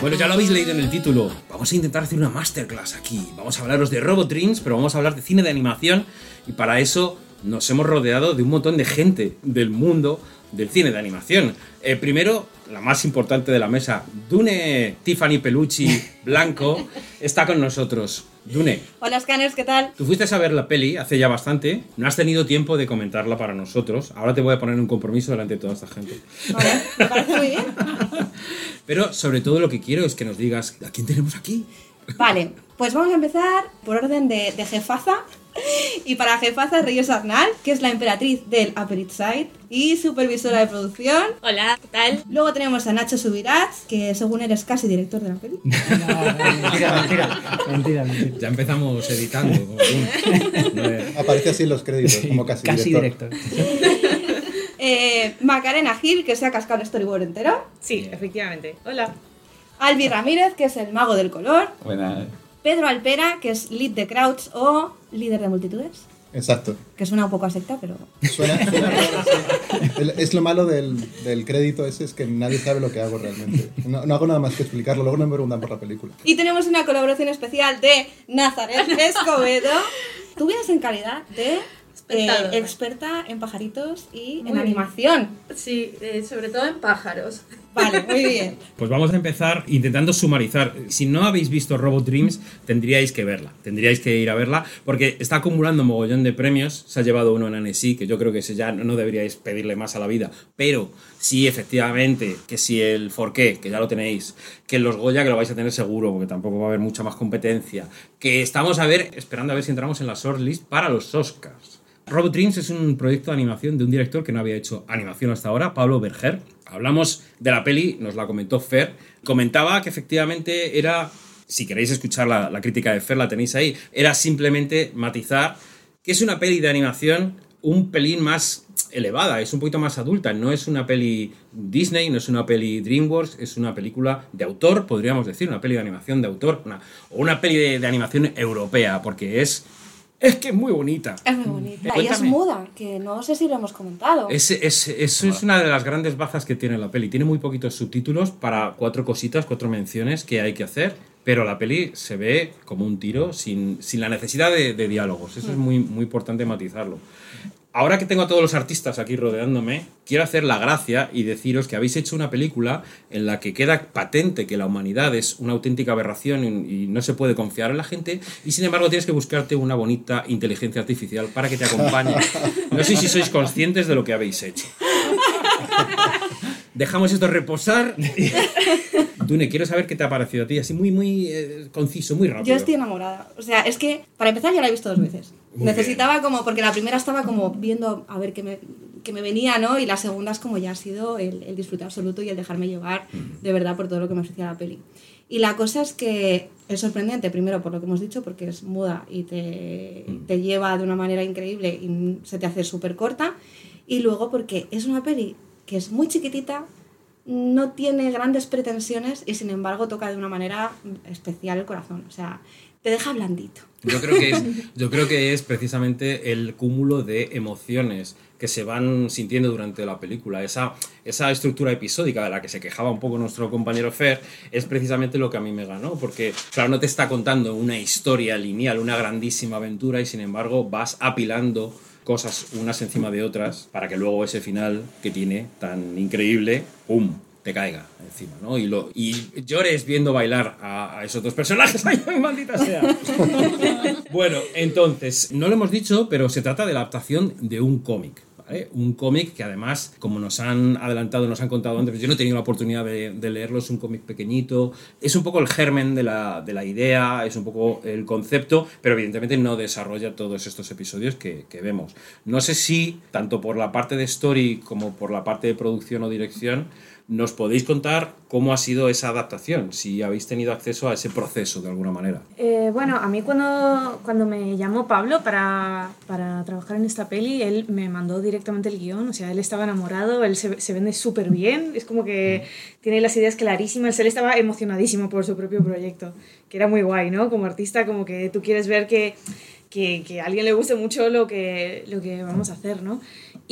Bueno, ya lo habéis leído en el título. Vamos a intentar hacer una masterclass aquí. Vamos a hablaros de Robot Dreams, pero vamos a hablar de cine de animación. Y para eso nos hemos rodeado de un montón de gente del mundo del cine de animación. Eh, primero, la más importante de la mesa, Dune Tiffany Pelucci Blanco, está con nosotros. Dune, Hola Scanners, ¿qué tal? tú fuiste a ver la peli hace ya bastante, no has tenido tiempo de comentarla para nosotros, ahora te voy a poner un compromiso delante de toda esta gente. Vale, me parece muy bien. Pero sobre todo lo que quiero es que nos digas, ¿a quién tenemos aquí? Vale, pues vamos a empezar por orden de, de jefaza. Y para jefaza, Reyes Arnal, que es la emperatriz del Upper East Side y supervisora de producción. Hola, ¿qué tal? Luego tenemos a Nacho Subirats, que según él es casi director de la peli. mentira, mentira, mentira, mentira. Ya empezamos editando. como Aparece así en los créditos, como casi, Casi director. directo. Eh, Macarena Gil, que se ha cascado el storyboard entero. Sí, efectivamente. Hola. Albi Ramírez, que es el mago del color. Buena. Pedro Alpera, que es lead de crowds o líder de multitudes. Exacto. Que suena un poco a secta, pero Suena, suena. El- Es lo malo del, del crédito ese, es que nadie sabe lo que hago realmente. No, no hago nada más que explicarlo, luego no me preguntan por la película. Y tenemos una colaboración especial de Nazaret Escobedo. Tú vienes en calidad de eh, experta en pajaritos y en bien. animación. Sí, eh, sobre todo en pájaros. Vale, muy bien. Pues vamos a empezar intentando sumarizar. Si no habéis visto Robot Dreams, tendríais que verla. Tendríais que ir a verla porque está acumulando mogollón de premios. Se ha llevado uno en Annecy, que yo creo que ese ya no, deberíais pedirle más a la vida. Pero sí, efectivamente, que si el Forqué, que ya lo tenéis, que los Goya, que lo vais a tener seguro, porque tampoco va a haber mucha más competencia. Que estamos a ver, esperando a ver si entramos en la shortlist para los Oscars. Robot Dreams es un proyecto de animación de un director que no había hecho animación hasta ahora, Pablo Berger. Hablamos de la peli, nos la comentó Fer. Comentaba que efectivamente era, si queréis escuchar la, crítica de Fer, la tenéis ahí, era simplemente matizar que es una peli de animación un pelín más elevada, es un poquito más adulta, no es una peli Disney, no es una peli DreamWorks, es una película de autor, podríamos decir, una peli de animación de autor, una- o una peli de animación europea, porque es... Es que es muy bonita. Es muy bonita. Y es muda, que no sé si lo hemos comentado. Es, es- eso es una de las grandes bazas que tiene la peli. Tiene muy poquitos subtítulos para cuatro cositas, cuatro menciones que hay que hacer, pero la peli se ve como un tiro sin, sin la necesidad de, de diálogos. Eso es muy, muy importante matizarlo. Ahora que tengo a todos los artistas aquí rodeándome, quiero hacer la gracia y deciros que habéis hecho una película en la que queda patente que la humanidad es una auténtica aberración y, no se puede confiar en la gente, y sin embargo tienes que buscarte una bonita inteligencia artificial para que te acompañe. No sé si sois conscientes de lo que habéis hecho. Dejamos esto reposar. Dune, quiero saber qué te ha parecido a ti, así muy, muy eh, conciso, muy rápido. Yo estoy enamorada. O sea, es que para empezar ya la he visto dos veces. Muy Necesitaba como, porque la primera estaba como viendo a ver qué me, qué me venía, ¿no? Y la segunda es como ya ha sido el, el disfrute absoluto y el dejarme llevar de verdad por todo lo que me ofrecía la peli. Y la cosa es que es sorprendente, primero por lo que hemos dicho, porque es muda y te, te lleva de una manera increíble y se te hace súper corta. Y luego porque es una peli que es muy chiquitita, no tiene grandes pretensiones y sin embargo toca de una manera especial el corazón. O sea, te deja blandito. Yo creo que es, yo creo que es precisamente el cúmulo de emociones que se van sintiendo durante la película. Esa, esa estructura episódica de la que se quejaba un poco nuestro compañero Fer es precisamente lo que a mí me ganó, porque claro, no te está contando una historia lineal, una grandísima aventura y sin embargo vas apilando cosas unas encima de otras para que luego ese final que tiene tan increíble, ¡pum! Te caiga encima, ¿no? Y, lo, y llores viendo bailar a, a esos dos personajes. ¡Ay, maldita sea! bueno, entonces, no lo hemos dicho, pero se trata de la adaptación de un cómic. ¿vale? Un cómic que además, como nos han adelantado, nos han contado antes, yo no he tenido la oportunidad de, de leerlo, es un cómic pequeñito, es un poco el germen de la, de la idea, es un poco el concepto, pero evidentemente no desarrolla todos estos episodios que, que vemos. No sé si, tanto por la parte de story como por la parte de producción o dirección, ¿Nos podéis contar cómo ha sido esa adaptación? Si habéis tenido acceso a ese proceso de alguna manera. Eh, bueno, a mí cuando, cuando me llamó Pablo para, para trabajar en esta peli, él me mandó directamente el guion, o sea, él estaba enamorado, él se, se vende súper bien, es como que tiene las ideas clarísimas, él estaba emocionadísimo por su propio proyecto, que era muy guay, ¿no? Como artista, como que tú quieres ver que que, que a alguien le guste mucho lo que, lo que vamos a hacer, ¿no?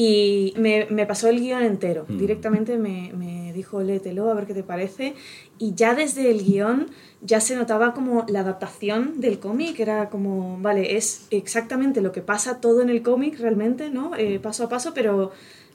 Y me, me pasó el guion entero. Mm. Directamente me, me dijo, léetelo, a ver qué te parece. Y ya desde el guion ya se notaba como la adaptación del cómic, era como, vale, es exactamente lo que pasa todo en el cómic realmente, ¿no? Eh, paso a paso, pero,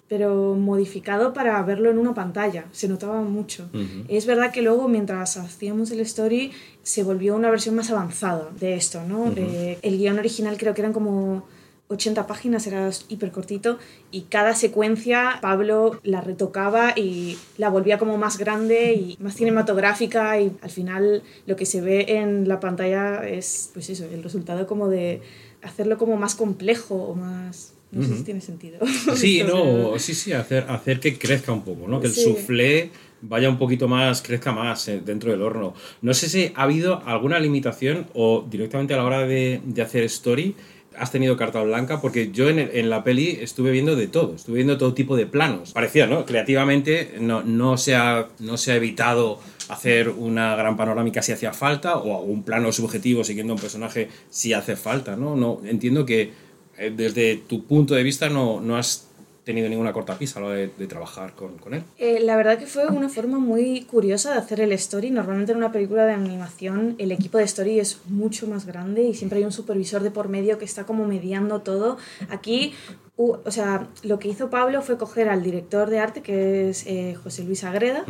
pero modificado para verlo en una pantalla. Se notaba mucho. Ujú. Es verdad que luego, mientras hacíamos el story, se volvió una versión más avanzada de esto, ¿no? Ujú. Eh, el guion original creo que eran como 80 páginas, era hiper cortito, y cada secuencia Pablo la retocaba y la volvía como más grande y más cinematográfica, y al final lo que se ve en la pantalla es, pues eso, el resultado como de hacerlo como más complejo o más... No sé Ujú. si tiene sentido. Sí, no, sí, sí, hacer, hacer que crezca un poco, ¿no? Que el Sí. soufflé vaya un poquito más, crezca más eh, dentro del horno. No sé si ha habido alguna limitación o directamente a la hora de, de hacer story has tenido carta blanca, porque yo en, en la peli estuve viendo de todo, estuve viendo todo tipo de planos. Parecía, ¿no? Creativamente no, no, se, ha, no se ha evitado hacer una gran panorámica si hacía falta o un plano subjetivo siguiendo a un personaje si hace falta, ¿no? no entiendo que eh, desde tu punto de vista no, no has tenido ninguna cortapisa a la hora de, de trabajar con, con él. Eh, la verdad que fue una forma muy curiosa de hacer el story. Normalmente en una película de animación el equipo de story es mucho más grande y siempre hay un supervisor de por medio que está como mediando todo. Aquí, u- o sea, lo que hizo Pablo fue coger al director de arte, que es eh, José Luis Agreda,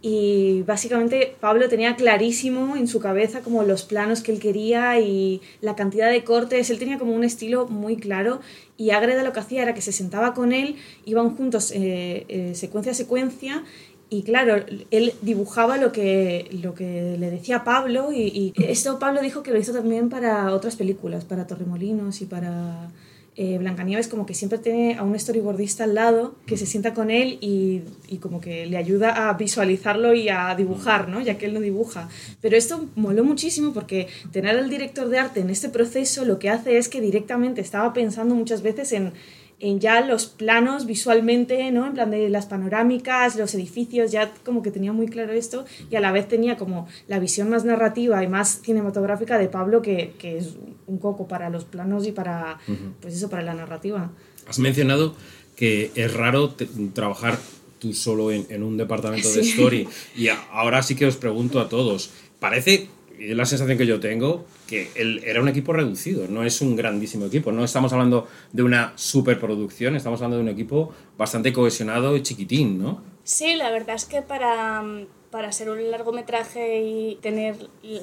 y básicamente Pablo tenía clarísimo en su cabeza como los planos que él quería y la cantidad de cortes, él tenía como un estilo muy claro y Agreda lo que hacía era que se sentaba con él, iban juntos eh, eh, secuencia a secuencia y claro, él dibujaba lo que, lo que le decía Pablo y, y esto Pablo dijo que lo hizo también para otras películas, para Torremolinos y para eh, Blancanieves como que siempre tiene a un storyboardista al lado que se sienta con él y, y como que le ayuda a visualizarlo y a dibujar, ¿no? Ya que él no dibuja. Pero esto moló muchísimo porque tener al director de arte en este proceso lo que hace es que directamente estaba pensando muchas veces en en ya los planos visualmente, ¿no? En plan de las panorámicas, los edificios, ya como que tenía muy claro esto y a la vez tenía como la visión más narrativa y más cinematográfica de Pablo que, que es un coco para los planos y para, pues eso, para la narrativa. Has mencionado que es raro trabajar tú solo en, en un departamento de story y a- ahora sí que os pregunto a todos, parece, es la sensación que yo tengo, que el- era un equipo reducido, no es un grandísimo equipo, no estamos hablando de una superproducción, estamos hablando de un equipo bastante cohesionado y chiquitín, ¿no? Sí, la verdad es que para, para ser un largometraje y tener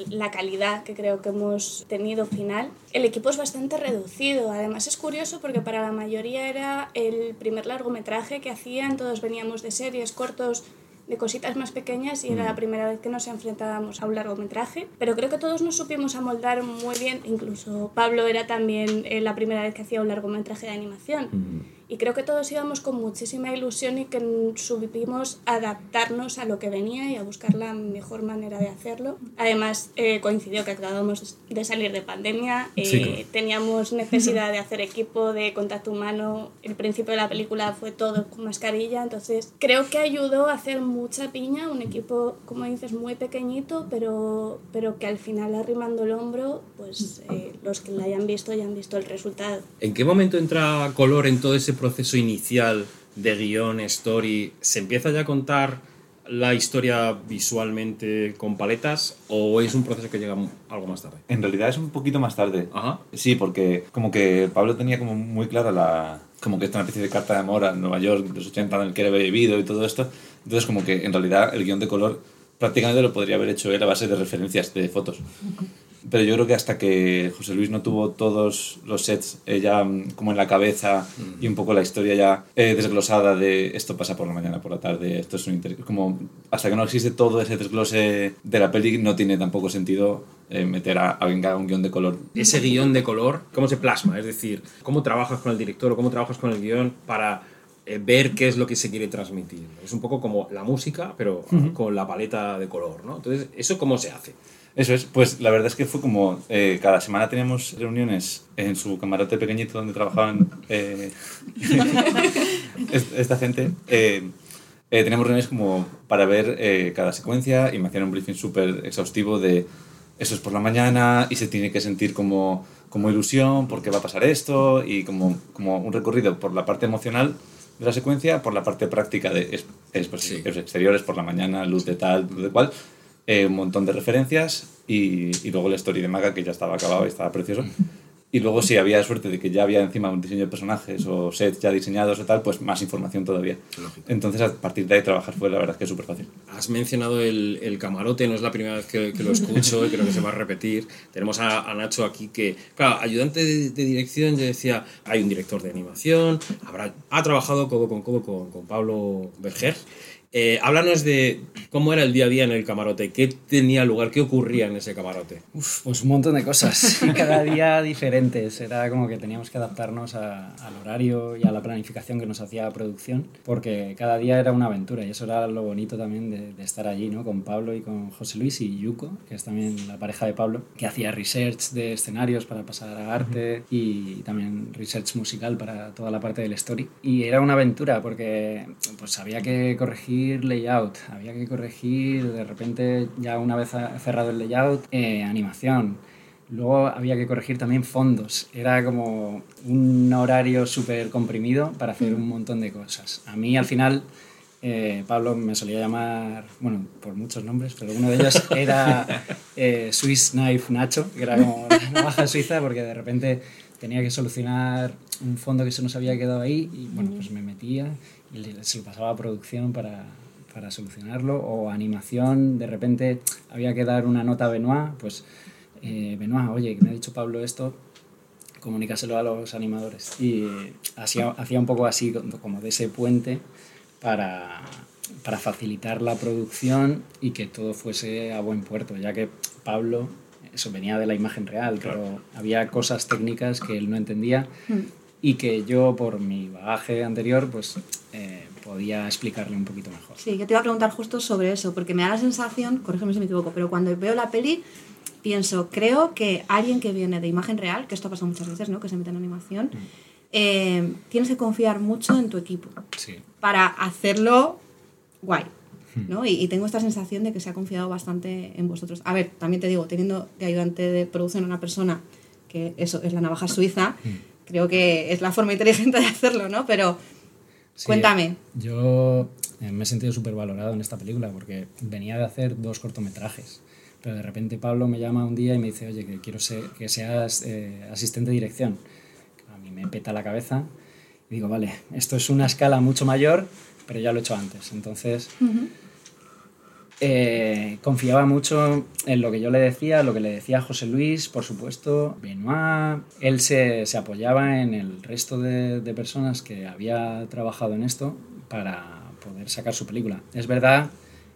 la calidad que creo que hemos tenido final, el equipo es bastante reducido. Además es curioso porque para la mayoría era el primer largometraje que hacían, todos veníamos de series cortos de cositas más pequeñas y era la primera vez que nos enfrentábamos a un largometraje, pero creo que todos nos supimos amoldar muy bien, incluso Pablo era también eh, la primera vez que hacía un largometraje de animación. Y creo que todos íbamos con muchísima ilusión y que supimos adaptarnos a lo que venía y a buscar la mejor manera de hacerlo. Además, eh, coincidió que acabábamos de salir de pandemia, eh, Sí, teníamos necesidad de hacer equipo, de contacto humano. El principio de la película fue todo con mascarilla, entonces creo que ayudó a hacer mucha piña, un equipo, como dices, muy pequeñito, pero, pero que al final arrimando el hombro, pues eh, los que la hayan visto ya han visto el resultado. ¿En qué momento entra color en todo ese proceso inicial de guion, story? ¿Se empieza ya a contar la historia visualmente con paletas o es un proceso que llega algo más tarde? En realidad es un poquito más tarde. Ajá. Sí, porque como que Pablo tenía como muy clara la... Como que esta una especie de carta de amor a Nueva York de los 80 en el que había vivido y todo esto. Entonces como que en realidad el guion de color prácticamente lo podría haber hecho él a base de referencias de fotos. Pero yo creo que hasta que José Luis no tuvo todos los sets eh, ya mm, como en la cabeza y un poco la historia ya eh, desglosada de esto pasa por la mañana, por la tarde, esto es un inter- como hasta que no existe todo ese desglose de la peli no tiene tampoco sentido eh, meter a alguien que haga un guion de color. Ese guion de color, ¿cómo se plasma? Es decir, ¿cómo trabajas con el director o cómo trabajas con el guion para eh, ver qué es lo que se quiere transmitir? Es un poco como la música, pero con la paleta de color, ¿no? Entonces, ¿eso cómo se hace? Eso es, pues la verdad es que fue como eh, cada semana teníamos reuniones en su camarote pequeñito donde trabajaban eh, est- esta gente. Eh, eh, teníamos reuniones como para ver cada secuencia y me hacían un briefing súper exhaustivo de eso es por la mañana y se tiene que sentir como como ilusión, por qué va a pasar esto, y como, como un recorrido por la parte emocional de la secuencia, por la parte práctica de es, es, Sí. los exteriores, por la mañana, luz de tal, luz de cual, eh, un montón de referencias, y, y luego la story de Maga, que ya estaba acabado y estaba precioso. Y luego, si había suerte de que ya había encima un diseño de personajes o sets ya diseñados o tal, pues más información todavía. Lógico. Entonces, a partir de ahí trabajar fue la verdad que súper fácil. Has mencionado el, el camarote, no es la primera vez que, que lo escucho y creo que se va a repetir. Tenemos a, a Nacho aquí que, claro, ayudante de, de dirección, yo decía, hay un director de animación, habrá, ha trabajado codo con codo con, con Pablo Berger. Eh, háblanos de cómo era el día a día en el camarote, qué tenía lugar, qué ocurría en ese camarote. Uf, pues un montón de cosas. Y cada día diferentes. Era como que teníamos que adaptarnos a- al horario y a la planificación que nos hacía producción, porque cada día era una aventura. Y eso era lo bonito también de, de estar allí, ¿no? Con Pablo y con José Luis y Yuko, que es también la pareja de Pablo, que hacía research de escenarios para pasar a arte y también research musical para toda la parte del story. Y era una aventura porque pues había que corregir layout, había que corregir de repente ya una vez cerrado el layout, eh, animación. Luego había que corregir también fondos. Era como un horario súper comprimido para hacer un montón de cosas. A mí al final eh, Pablo me solía llamar, bueno, por muchos nombres, pero uno de ellos era eh, Swiss Knife Nacho, que era como la navaja suiza, porque de repente tenía que solucionar un fondo que se nos había quedado ahí y bueno, pues me metía se lo pasaba a producción para, para solucionarlo o animación, de repente había que dar una nota a Benoit, pues eh, Benoit, oye, que me ha dicho Pablo esto, comunícaselo a los animadores. Y hacía, hacía un poco así, como de ese puente, para, para facilitar la producción y que todo fuese a buen puerto, ya que Pablo, eso venía de la imagen real, pero había cosas técnicas que él no entendía y que yo, por mi bagaje anterior, pues eh, podía explicarle un poquito mejor. Sí, yo te iba a preguntar justo sobre eso, porque me da la sensación, corrígeme si me equivoco, pero cuando veo la peli pienso, creo que alguien que viene de imagen real, que esto ha pasado muchas veces, ¿no? Que se mete en animación, eh, tienes que confiar mucho en tu equipo Sí. para hacerlo guay. ¿no? Y, y tengo esta sensación de que se ha confiado bastante en vosotros. A ver, también te digo, teniendo de ayudante de producción a una persona que eso es la navaja suiza, creo que es la forma inteligente de hacerlo, ¿no? Pero Sí, cuéntame. Yo eh, me he sentido súper valorado en esta película porque venía de hacer dos cortometrajes. Pero de repente Pablo me llama un día y me dice, oye, que quiero ser, que seas eh, asistente de dirección. A mí me peta la cabeza y digo, vale, esto es una escala mucho mayor, pero ya lo he hecho antes. Entonces, eh, confiaba mucho en lo que yo le decía, lo que le decía José Luis, por supuesto, Benoit. Él se, se apoyaba en el resto de, de personas que había trabajado en esto para poder sacar su película. Es verdad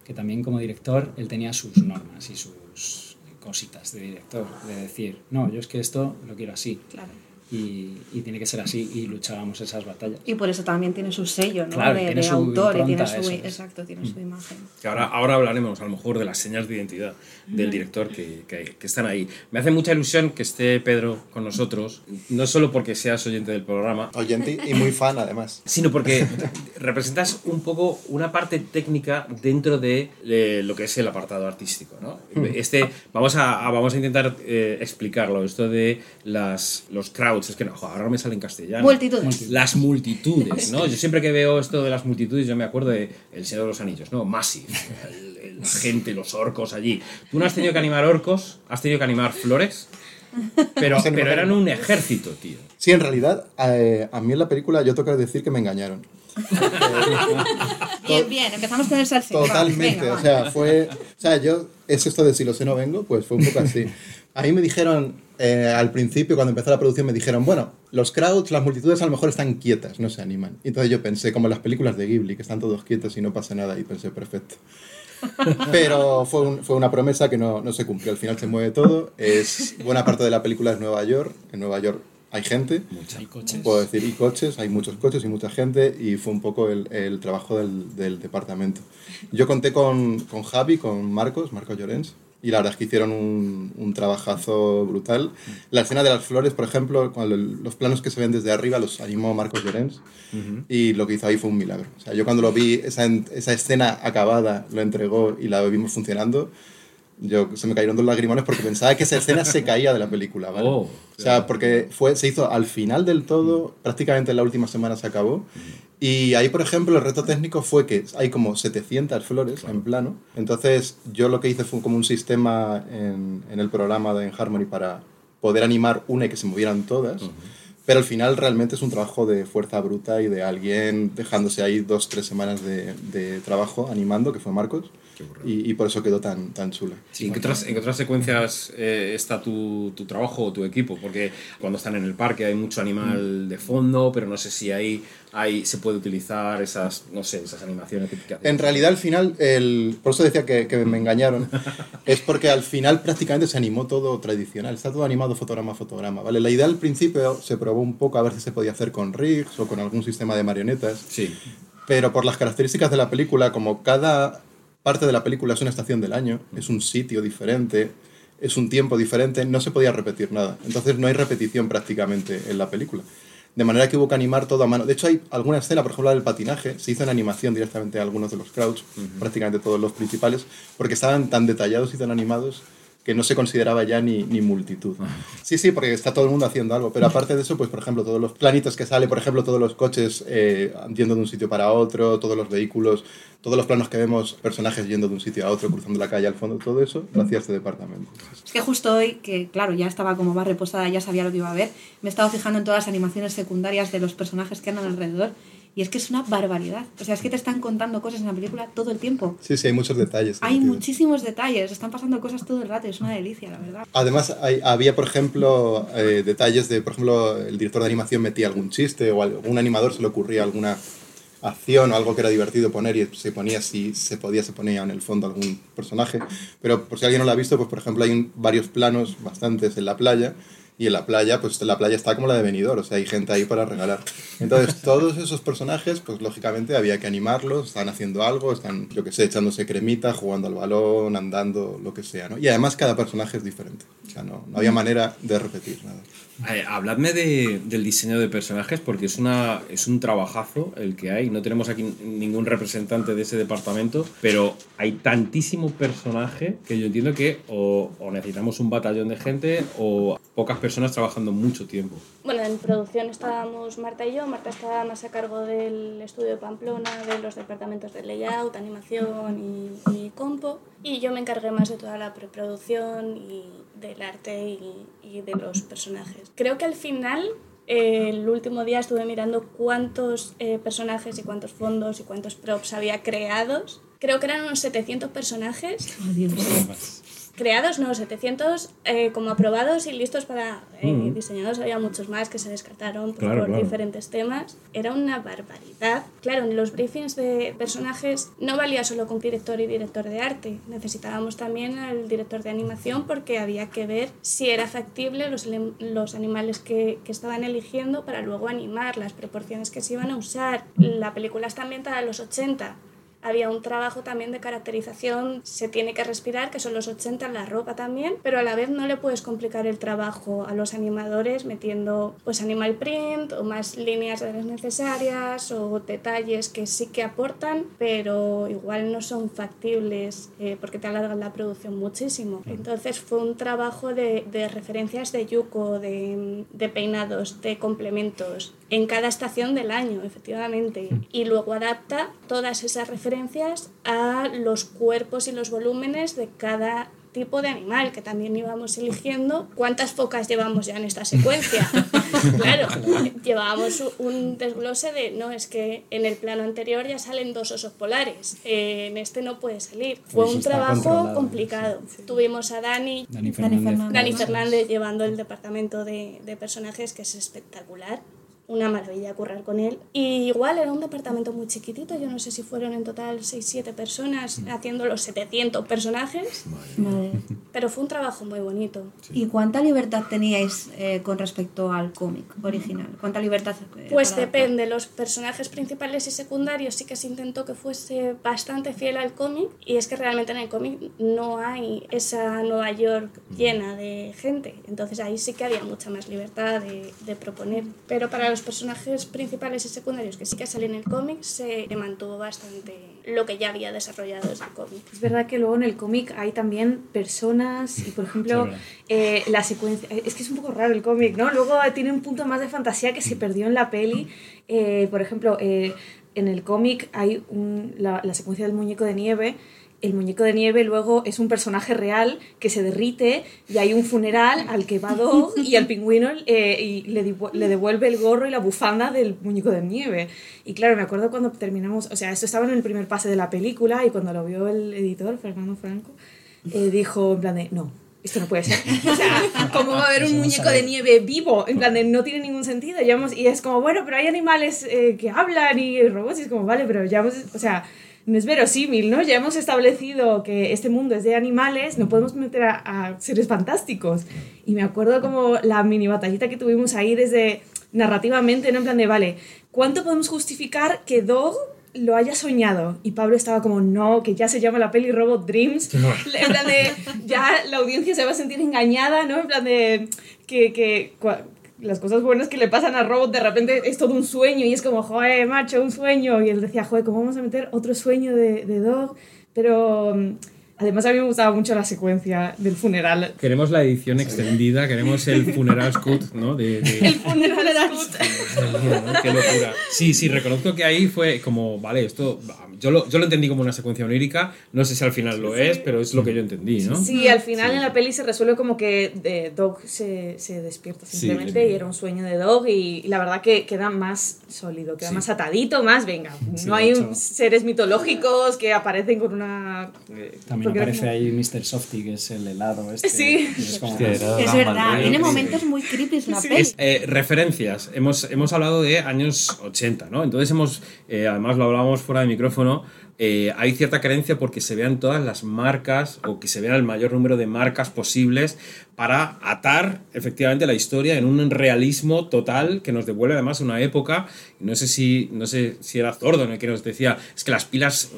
que también como director él tenía sus normas y sus cositas de director, de decir, no, yo es que esto lo quiero así Claro. Y, y tiene que ser así y luchábamos esas batallas. Y por eso también tiene su sello, ¿no? Claro, de tiene de su autor y tiene su, eso es. exacto, tiene su imagen. Que ahora, ahora hablaremos a lo mejor de las señas de identidad del director que, que- que están ahí. Me hace mucha ilusión que esté Pedro con nosotros, no solo porque seas oyente del programa, Oyente y muy fan, además. sino porque representas un poco una parte técnica dentro de eh, lo que es el apartado artístico. ¿no? Este, vamos, a, a- vamos a intentar eh, explicarlo, esto de las, los crowds, es que no, ahora me sale en castellano. Multitudes. Las multitudes, ¿no? Yo siempre que veo esto de las multitudes, yo me acuerdo de El Señor de los Anillos, ¿no? Massive, la gente, los orcos allí. Tú no has tenido que animar orcos, has tenido que animar flores, pero, No sé, no pero eran un ejército, tío. Sí, en realidad, eh, a mí en la película yo tengo que decir que me engañaron. Bien, bien, empezamos con el salseo. Totalmente, Venga, o sea, fue, o sea, yo, es esto de si lo sé no vengo, pues fue un poco así. A mí me dijeron, eh, al principio, cuando empezó la producción, me dijeron, bueno, los crowds, las multitudes a lo mejor están quietas, no se animan. Y entonces yo pensé, como en las películas de Ghibli, que están todos quietos y no pasa nada, y pensé, perfecto. Pero fue, un- fue una promesa que no, no se cumplió, al final se mueve todo, es, buena parte de la película es Nueva York, en Nueva York hay gente, Hay coches. puedo decir, y coches, hay muchos coches y mucha gente, y fue un poco el, el trabajo del, del departamento. Yo conté con, con Javi, con Marcos, Marcos Llorens, y la verdad es que hicieron un, un trabajazo brutal. La escena de las flores, por ejemplo, con el- los planos que se ven desde arriba los animó Marcos Llorens, y lo que hizo ahí fue un milagro. O sea, yo cuando lo vi, esa, esa escena acabada, lo entregó y la vimos funcionando, Yo se me cayeron dos lagrimones porque pensaba que esa escena se caía de la película, ¿vale? Oh, o sea, porque fue, se hizo al final del todo, prácticamente en la última semana se acabó. Y ahí, por ejemplo, el reto técnico fue que hay como 700 flores en plano. Entonces, yo lo que hice fue como un sistema en, en el programa de en Harmony para poder animar una y que se movieran todas. Pero al final realmente es un trabajo de fuerza bruta y de alguien dejándose ahí dos, tres semanas de, de trabajo animando, que fue Marcos. Y, y por eso quedó tan, tan chula. Sí, ¿En qué otras, en qué otras secuencias eh, está tu, tu trabajo o tu equipo? Porque cuando están en el parque hay mucho animal de fondo, pero no sé si ahí, ahí se puede utilizar esas, no sé, esas animaciones que, que. En realidad, al final, el, por eso decía que, que me engañaron, es porque al final prácticamente se animó todo tradicional, está todo animado fotograma a fotograma, ¿vale? La idea al principio se probó un poco a ver si se podía hacer con rigs o con algún sistema de marionetas, Sí. pero por las características de la película, como cada parte de la película es una estación del año, es un sitio diferente, es un tiempo diferente, no se podía repetir nada. Entonces no hay repetición prácticamente en la película. De manera que hubo que animar todo a mano. De hecho, hay alguna escena, por ejemplo, la del patinaje, se hizo en animación directamente a algunos de los crowds, prácticamente todos los principales, porque estaban tan detallados y tan animados que no se consideraba ya ni, ni multitud. Sí, sí, porque está todo el mundo haciendo algo, pero aparte de eso, pues por ejemplo, todos los planitos que sale, por ejemplo, todos los coches eh, yendo de un sitio para otro, todos los vehículos, todos los planos que vemos, personajes yendo de un sitio a otro, cruzando la calle al fondo, todo eso lo hacía este departamento. Es que justo hoy, que claro, ya estaba como más reposada, ya sabía lo que iba a ver, me he estado fijando en todas las animaciones secundarias de los personajes que andan alrededor. Y es que es una barbaridad. O sea, es que te están contando cosas en la película todo el tiempo. Sí, sí, hay muchos detalles. Hay metidos. muchísimos detalles, están pasando cosas todo el rato, es una delicia, la verdad. Además, hay- había, por ejemplo, eh, detalles de, por ejemplo, el director de animación metía algún chiste o algún animador se le ocurría alguna acción o algo que era divertido poner y se ponía, si se podía, se ponía en el fondo algún personaje. Pero por si alguien no lo ha visto, pues por ejemplo hay un- varios planos, bastantes en la playa, y en la playa, pues la playa está como la de Benidorm, o sea, hay gente ahí para regalar. Entonces, todos esos personajes, pues lógicamente había que animarlos, están haciendo algo, están, yo que sé, echándose cremita, jugando al balón, andando, lo que sea, ¿no? Y además cada personaje es diferente, o sea, no, no había manera de repetir nada. Habladme de- del diseño de personajes porque es, una, un trabajazo el que hay. No tenemos aquí ningún representante de ese departamento, pero hay tantísimo personaje que yo entiendo que o, o necesitamos un batallón de gente o pocas personas trabajando mucho tiempo. Bueno, en producción estábamos Marta y yo. Marta estaba más a cargo del estudio de Pamplona, de los departamentos de layout, animación y, y compo. Y yo me encargué más de toda la preproducción y del arte y, y de los personajes. Creo que al final, eh, el último día estuve mirando cuántos eh, personajes y cuántos fondos y cuántos props había creados. Creo que eran unos 700 personajes Oh, Dios. Creados, no, 700 eh, como aprobados y listos para eh, diseñados. Había muchos más que se descartaron pues, Claro, por claro. diferentes temas. Era una barbaridad. Claro, en los briefings de personajes no valía solo con director y director de arte. Necesitábamos también al director de animación porque había que ver si era factible los, los animales que, que estaban eligiendo para luego animar, las proporciones que se iban a usar. La película está ambientada en los 80 había un trabajo también de caracterización, se tiene que respirar, que son los 80 en la ropa también, pero a la vez no le puedes complicar el trabajo a los animadores metiendo pues animal print o más líneas de las necesarias o detalles que sí que aportan, pero igual no son factibles eh, porque te alargan la producción muchísimo. Entonces fue un trabajo de, de referencias de yuco, de, de peinados, de complementos en cada estación del año, efectivamente. Y luego adapta todas esas referencias a los cuerpos y los volúmenes de cada tipo de animal que también íbamos eligiendo. ¿Cuántas focas llevamos ya en esta secuencia? claro, llevábamos un desglose de, no, es que en el plano anterior ya salen dos osos polares, eh, en este no puede salir. Fue Eso un trabajo complicado. Tuvimos a Dani, Dani Dani Fernández. Fernández. Dani Fernández llevando el departamento de, de personajes, que es espectacular. Una maravilla currar con él. Y igual era un departamento muy chiquitito, yo no sé si fueron en total 6-7 personas haciendo los 700 personajes, Madre. pero fue un trabajo muy bonito. ¿Y cuánta libertad teníais eh, con respecto al cómic original? ¿Cuánta libertad? eh, Pues adaptar? depende, los personajes principales y secundarios sí que se intentó que fuese bastante fiel al cómic y es que realmente en el cómic no hay esa Nueva York llena de gente, entonces ahí sí que había mucha más libertad de, de proponer, pero para los los personajes principales y secundarios que sí que salen en el cómic se mantuvo bastante lo que ya había desarrollado desde el cómic. Es verdad que luego en el cómic hay también personas y, por ejemplo, eh, la secuencia... Es que es un poco raro el cómic, ¿no? Luego tiene un punto más de fantasía que se perdió en la peli. Eh, por ejemplo, eh, en el cómic hay un- la, la secuencia del muñeco de nieve. El muñeco de nieve luego es un personaje real que se derrite y hay un funeral al que va Dog y al pingüino eh, y le, le devuelve el gorro y la bufanda del muñeco de nieve. Y claro, me acuerdo cuando terminamos, o sea, esto estaba en el primer pase de la película y cuando lo vio el editor, Fernando Franco, eh, dijo en plan de, no, esto no puede ser. O sea, ¿cómo va a haber un no muñeco sabe. de nieve vivo? En plan de, no tiene ningún sentido. Y es como, bueno, pero hay animales eh, que hablan y robots y es como, vale, pero ya hemos, o sea, no es verosímil, ¿no? Ya hemos establecido que este mundo es de animales, no podemos meter a, a seres fantásticos. Y me acuerdo como la mini batallita que tuvimos ahí desde narrativamente, ¿no? En plan de, vale, ¿cuánto podemos justificar que Dog lo haya soñado? Y Pablo estaba como, no, que ya se llama la peli Robot Dreams. En plan de, ya la audiencia se va a sentir engañada, ¿no? En plan de, que, las cosas buenas que le pasan a Robot de repente es todo un sueño y es como, joder, macho, un sueño. Y él decía, joder, ¿cómo vamos a meter otro sueño de, de Dog? Pero mm, además a mí me gustaba mucho la secuencia del funeral. Queremos la edición extendida, queremos el funeral scoot, ¿no? De, de- El funeral Scoot. Qué locura. Sí, sí, reconozco que ahí fue como, vale, esto. Yo lo, yo lo entendí como una secuencia onírica. No sé si al final lo es, pero es lo que yo entendí, ¿no? Sí, al final en la peli se resuelve como que eh, Dog se, se despierta simplemente sí. y era un sueño de Dog y, y la verdad que queda más sólido, queda Sí. más atadito, más venga. Sí, no hay seres mitológicos que aparecen con una... eh, También porque aparece ahí Mr. Softy, que es el helado este. Sí. es como- Hostia, Es verdad, tiene momentos muy creepy la Sí. peli. Es, eh, referencias. Hemos, hemos hablado de años 80, ¿no? Entonces hemos, eh, además lo hablábamos fuera de micrófono, eh, hay cierta carencia porque se vean todas las marcas o que se vea el mayor número de marcas posibles para atar efectivamente la historia en un realismo total que nos devuelve además una época. No sé si, no sé si era Zordon el que nos decía, es que las pilas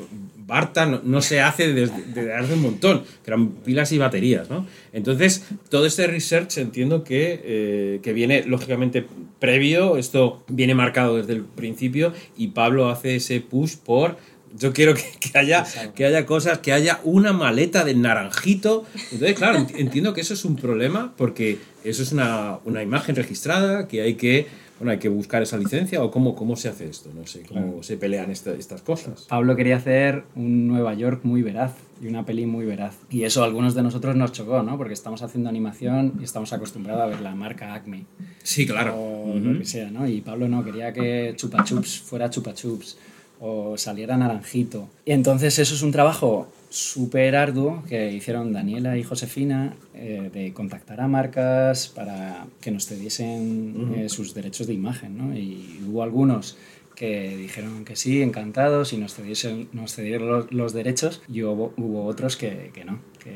Barta no, se hace desde, desde hace un montón, que eran pilas y baterías, ¿no? Entonces, todo este research entiendo que, eh, que viene lógicamente previo, esto viene marcado desde el principio y Pablo hace ese push por yo quiero que, que haya, que haya cosas, que haya una maleta de naranjito. Entonces, claro, ent- entiendo que eso es un problema porque eso es una, una imagen registrada, que hay que, bueno, hay que buscar esa licencia o cómo, cómo se hace esto, no sé, cómo se pelean esta- estas cosas. Pablo quería hacer un Nueva York muy veraz y una peli muy veraz. Y eso a algunos de nosotros nos chocó, ¿no? Porque estamos haciendo animación y estamos acostumbrados a ver la marca Acme Sí, claro. o lo que sea, ¿no? Y Pablo no, quería que Chupa Chups fuera Chupa Chups o saliera naranjito. Y entonces eso es un trabajo súper arduo que hicieron Daniela y Josefina eh, de contactar a marcas para que nos cediesen eh, sus derechos de imagen, ¿no? Y hubo algunos que dijeron que sí, encantados, y nos cediesen, nos cedieron los, los derechos, y hubo, hubo otros que, que no, que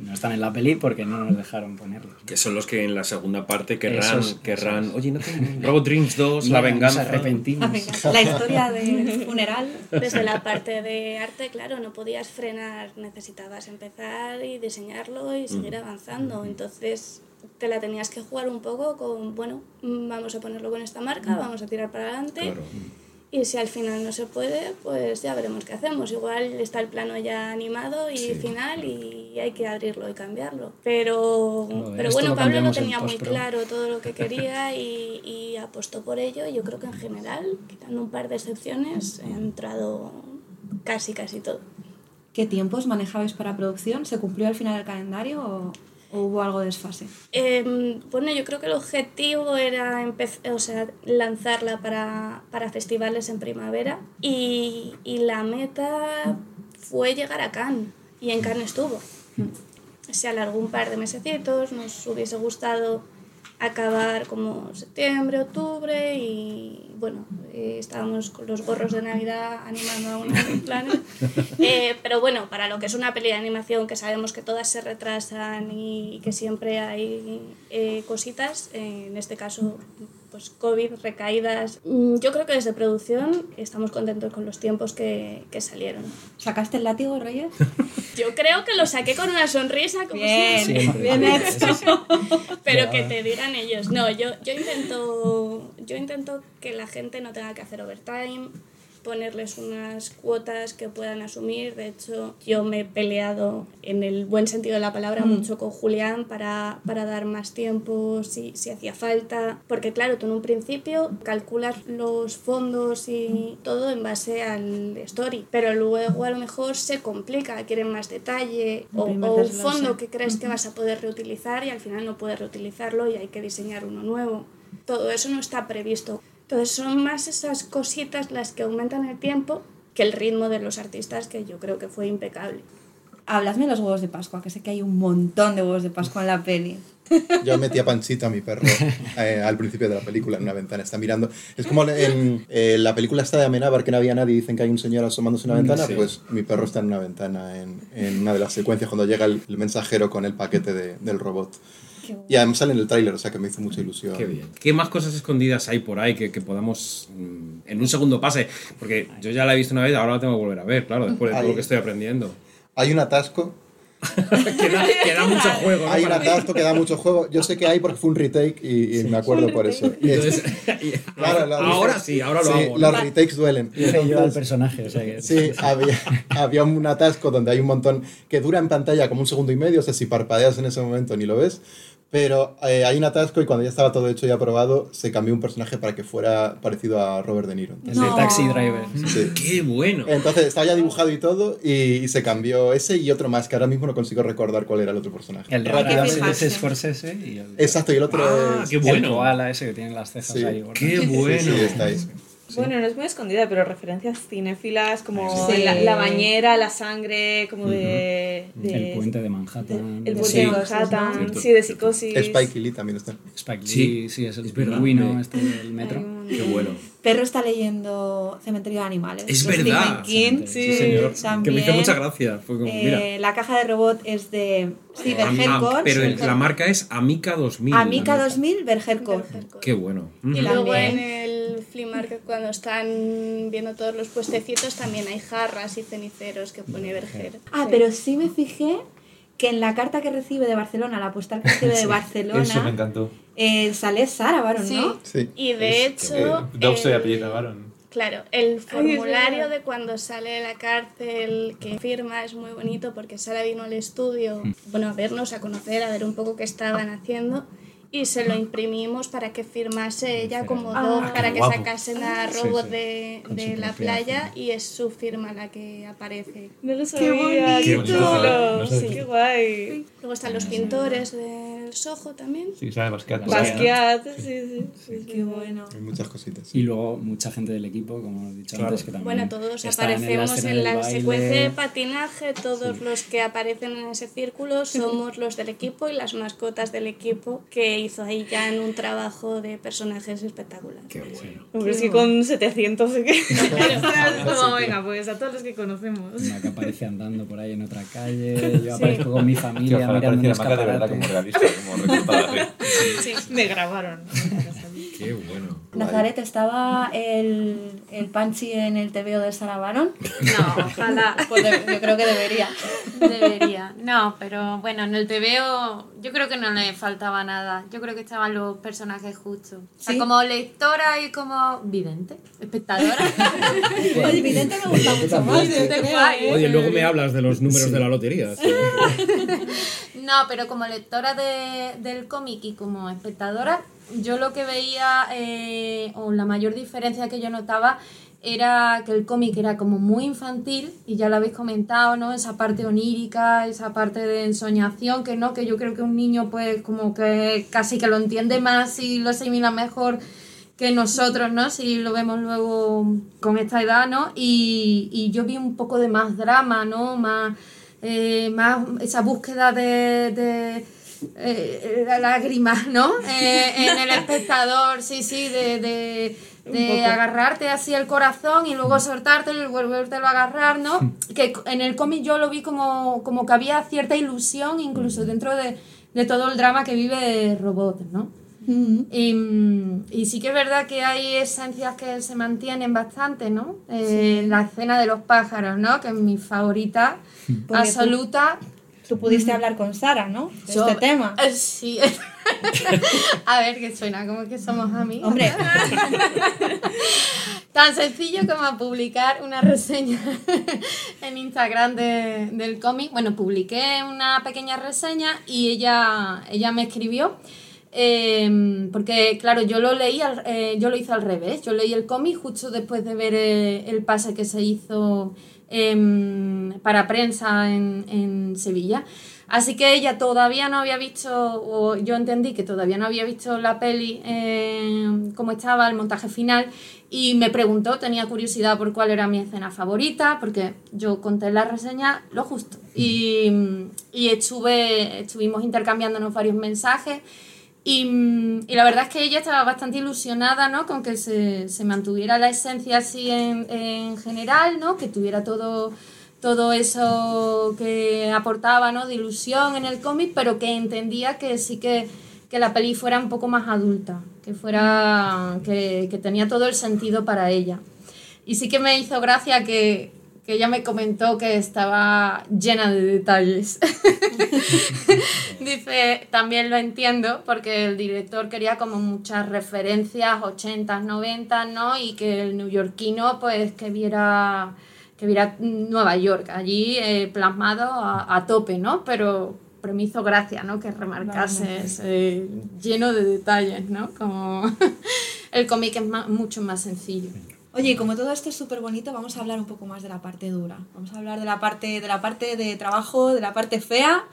no están en la peli porque no nos dejaron ponerlos. Que son los que en la segunda parte querrán, Esos- querrán esos. oye, no tengo Robot Dreams 2, La Mira, Venganza. Nos arrepentimos. La historia del funeral. Desde la parte de arte, claro, no podías frenar, necesitabas empezar y diseñarlo y seguir avanzando. Entonces te la tenías que jugar un poco con, bueno, mm, vamos a ponerlo con esta marca, vamos a tirar para adelante. Claro. Y si al final no se puede, pues ya veremos qué hacemos. Igual está el plano ya animado y Sí. final y hay que abrirlo y cambiarlo. Pero, de pero bueno, lo Pablo lo tenía muy claro todo lo que quería y, y apostó por ello. Yo creo que en general, quitando un par de excepciones, he entrado casi, casi todo. ¿Qué tiempos manejabais para producción? ¿Se cumplió al final el calendario o, o hubo algo de desfase? Em, bueno, yo creo que el objetivo era o sea, lanzarla para, para festivales en primavera y, y la meta fue llegar a Cannes y en Cannes estuvo. Se alargó un par de mesecitos, nos hubiese gustado acabar como septiembre, octubre y bueno, eh, estábamos con los gorros de Navidad animando a unos planes. Eh, pero bueno, para lo que es una peli de animación que sabemos que todas se retrasan y que siempre hay eh, cositas, eh, en este caso pues COVID, recaídas. Mm, Yo creo que desde producción estamos contentos con los tiempos que, que salieron. ¿Sacaste el látigo, Reyes? Yo creo que lo saqué con una sonrisa, como Bien. Siempre. bien hecho. Pero que te digan ellos. No, yo, yo intento. Yo intento que la gente no tenga que hacer overtime, ponerles unas cuotas que puedan asumir. De hecho, yo me he peleado en el buen sentido de la palabra mucho con Julián para, para dar más tiempo si, si hacía falta. Porque claro, tú en un principio calculas los fondos y todo en base al story. Pero luego a lo mejor se complica, quieren más detalle o, o un fondo que crees que vas a poder reutilizar y al final no puedes reutilizarlo y hay que diseñar uno nuevo. Todo eso no está previsto. Entonces son más esas cositas las que aumentan el tiempo que el ritmo de los artistas que yo creo que fue impecable. Habladme de los huevos de Pascua, que sé que hay un montón de huevos de Pascua en la peli. Yo metí a Panchito, a mi perro, eh, al principio de la película, en una ventana. Está mirando. Es como en eh, la película esta de Amenábar, que no había nadie dicen que hay un señor asomándose en una ventana. sí. Pues mi perro está en una ventana en, en una de las secuencias cuando llega el, el mensajero con el paquete de- del robot. Y además sale en el tráiler, o sea que me hizo mucha ilusión. Qué bien. ¿Qué más cosas escondidas hay por ahí que, que podamos mm, en un segundo pase? Porque yo ya la he visto una vez, ahora la tengo que volver a ver, claro, después de todo lo que estoy aprendiendo. Hay un atasco. queda, queda mucho juego, ¿no? Hay un atasco que da mucho juego. Yo sé que hay porque fue un retake y, y me acuerdo por eso. Y es- Entonces, Claro, la- ahora sí, ahora lo sí, hago. ¿no? Los retakes duelen. Hice yo al Entonces, personaje, o sea que... Sí, había, había un atasco donde hay un montón que dura en pantalla como un segundo y medio, o sea, si parpadeas en ese momento ni lo ves, pero eh, hay un atasco y cuando ya estaba todo hecho y aprobado, se cambió un personaje para que fuera parecido a Robert De Niro. El de Taxi Driver. Sí. ¡Qué bueno! Entonces estaba ya dibujado y todo y, y se cambió ese y otro más, que ahora mismo no consigo recordar cuál era el otro personaje. El de Hay que Rápido fijarse. es Scorsese y el, Exacto, y el otro Ah, es... qué el bueno. koala ese que tiene las cejas Sí. ahí. gordas. ¡Qué Sí, bueno! sí, está ahí. Bueno, no es muy escondida, pero referencias cinéfilas como Sí. la, la bañera, la sangre, como de, de- El puente de Manhattan. El de puente Sí. de Manhattan, Cierto, sí, de cierto. psicosis. Spike Lee también está. Spike Lee, Sí, sí, es el pingüino Sí. este del metro. Un- ¡Qué bueno! Perro está leyendo Cementerio de Animales. Es de verdad. Stephen King. Sí, Sí, señor. Que me hizo También, mucha gracia. Fue como, Eh, mira. la caja de robot es de Steve Am- am- Hercourt. pero el- la marca es Amica 2000. Amica 2000, Bergercourt. ¡Qué bueno! Y luego También. en el flea market cuando están viendo todos los puestecitos también hay jarras y ceniceros que pone Berger. Ah, Sí. pero sí me fijé que en la carta que recibe de Barcelona, la postal que recibe de Eso me Barcelona, encantó. eh, sale Sara Baron, Sí. ¿no? Sí. Y de hecho... Eh, el- apellido Baron. Claro, el formulario de cuando sale de la cárcel que firma es muy bonito porque Sara vino al estudio, bueno, a vernos, a conocer, a ver un poco qué estaban haciendo y se lo imprimimos para que firmase ella como Ah, doc, qué para que guapo. sacasen a Sí, Robot sí. de, de la playa y es su firma la que aparece. No lo Qué sabía, bonito. qué bonito, chulo. no sé. Qué guay. Luego están los pintores del Soho también. Sí, sabe Basquiat. Basquiat, sí, sí. sí, sí. Qué bueno. Hay muchas cositas. Y luego mucha gente del equipo, como he dicho Claro. antes, que también Bueno, todos en aparecemos en del la baile. secuencia de patinaje, todos los que aparecen en ese círculo somos los del equipo y las mascotas del equipo que hizo ahí ya en un trabajo de personajes espectacular. ¡Qué bueno! Hombre, es que con 700 sé que... Es como, venga, pues a todos los que conocemos. Una que aparece andando por ahí en otra calle. Yo aparezco con mi familia mirando un de verdad como realista, como recortada. sí. Me grabaron. ¡Qué bueno! Nazaret, ¿estaba el, el Panchi en el TVO de Sara Baron? No, ojalá. Pues de- yo creo que debería. Debería. No, pero bueno, en el TVO yo creo que no le faltaba nada. Yo creo que estaban los personajes justos. O sea, como lectora y como vidente, espectadora. Oye, evidente me gusta mucho más. Vidente ¿eh? Oye, luego me hablas de los números de la lotería. sí. No, pero como lectora de- del cómic y como espectadora, yo lo que veía, eh, o la mayor diferencia que yo notaba, era que el cómic era como muy infantil, y ya lo habéis comentado, ¿no? Esa parte onírica, esa parte de ensoñación, que no, que yo creo que un niño pues como que casi que lo entiende más y lo asimila mejor que nosotros, ¿no? Si lo vemos luego con esta edad, ¿no? Y, y yo vi un poco de más drama, ¿no? Más, eh, más esa búsqueda de, de eh, la lágrima, ¿no? Eh, en el espectador, sí, sí, de, de, de agarrarte así el corazón y luego soltártelo y volvértelo a agarrar, ¿no? Que en el cómic yo lo vi como, como que había cierta ilusión incluso dentro de, de todo el drama que vive Robot, ¿no? Mm. Y, mm, y sí que es verdad que hay esencias que se mantienen bastante, ¿no? Eh, La escena de los pájaros, ¿no? Que es mi favorita Porque absoluta. Tú pudiste hablar con Sara, ¿no? De Yo- este tema. Eh, Sí. A ver, que suena como que somos amigos. Hombre, Tan sencillo como publicar una reseña en Instagram de- del cómic. Bueno, publiqué una pequeña reseña y ella, ella me escribió. eh, porque, claro, yo lo leí, al- eh, yo lo hice al revés. Yo leí el cómic justo después de ver eh, el pase que se hizo em, para prensa en, en Sevilla. Así que ella todavía no había visto, o yo entendí que todavía no había visto la peli eh, cómo estaba, el montaje final, y me preguntó, tenía curiosidad por cuál era mi escena favorita, porque yo conté la reseña lo justo. Y, y estuve, estuvimos intercambiándonos varios mensajes. Y, mm, y la verdad es que ella estaba bastante ilusionada, ¿no? Con que se, se mantuviera la esencia así en, en general, ¿no? Que tuviera todo, todo eso que aportaba, ¿no? De ilusión en el cómic, pero que entendía que sí que, que la peli fuera un poco más adulta, que fuera, que, que tenía todo el sentido para ella. Y sí que me hizo gracia que, que ella me comentó que estaba llena de detalles. Dice, también lo entiendo, porque el director quería como muchas referencias, 80s, 90 ¿no? Y que el neoyorquino, pues, que viera, que viera Nueva York, allí eh, plasmado a, a tope, ¿no? Pero, pero me hizo gracia, ¿no? Que remarcase ese lleno de detalles, ¿no? Como el cómic es ma- mucho más sencillo. Oye, y como todo esto es súper bonito, vamos a hablar un poco más de la parte dura. Vamos a hablar de la parte de la parte de trabajo, de la parte fea.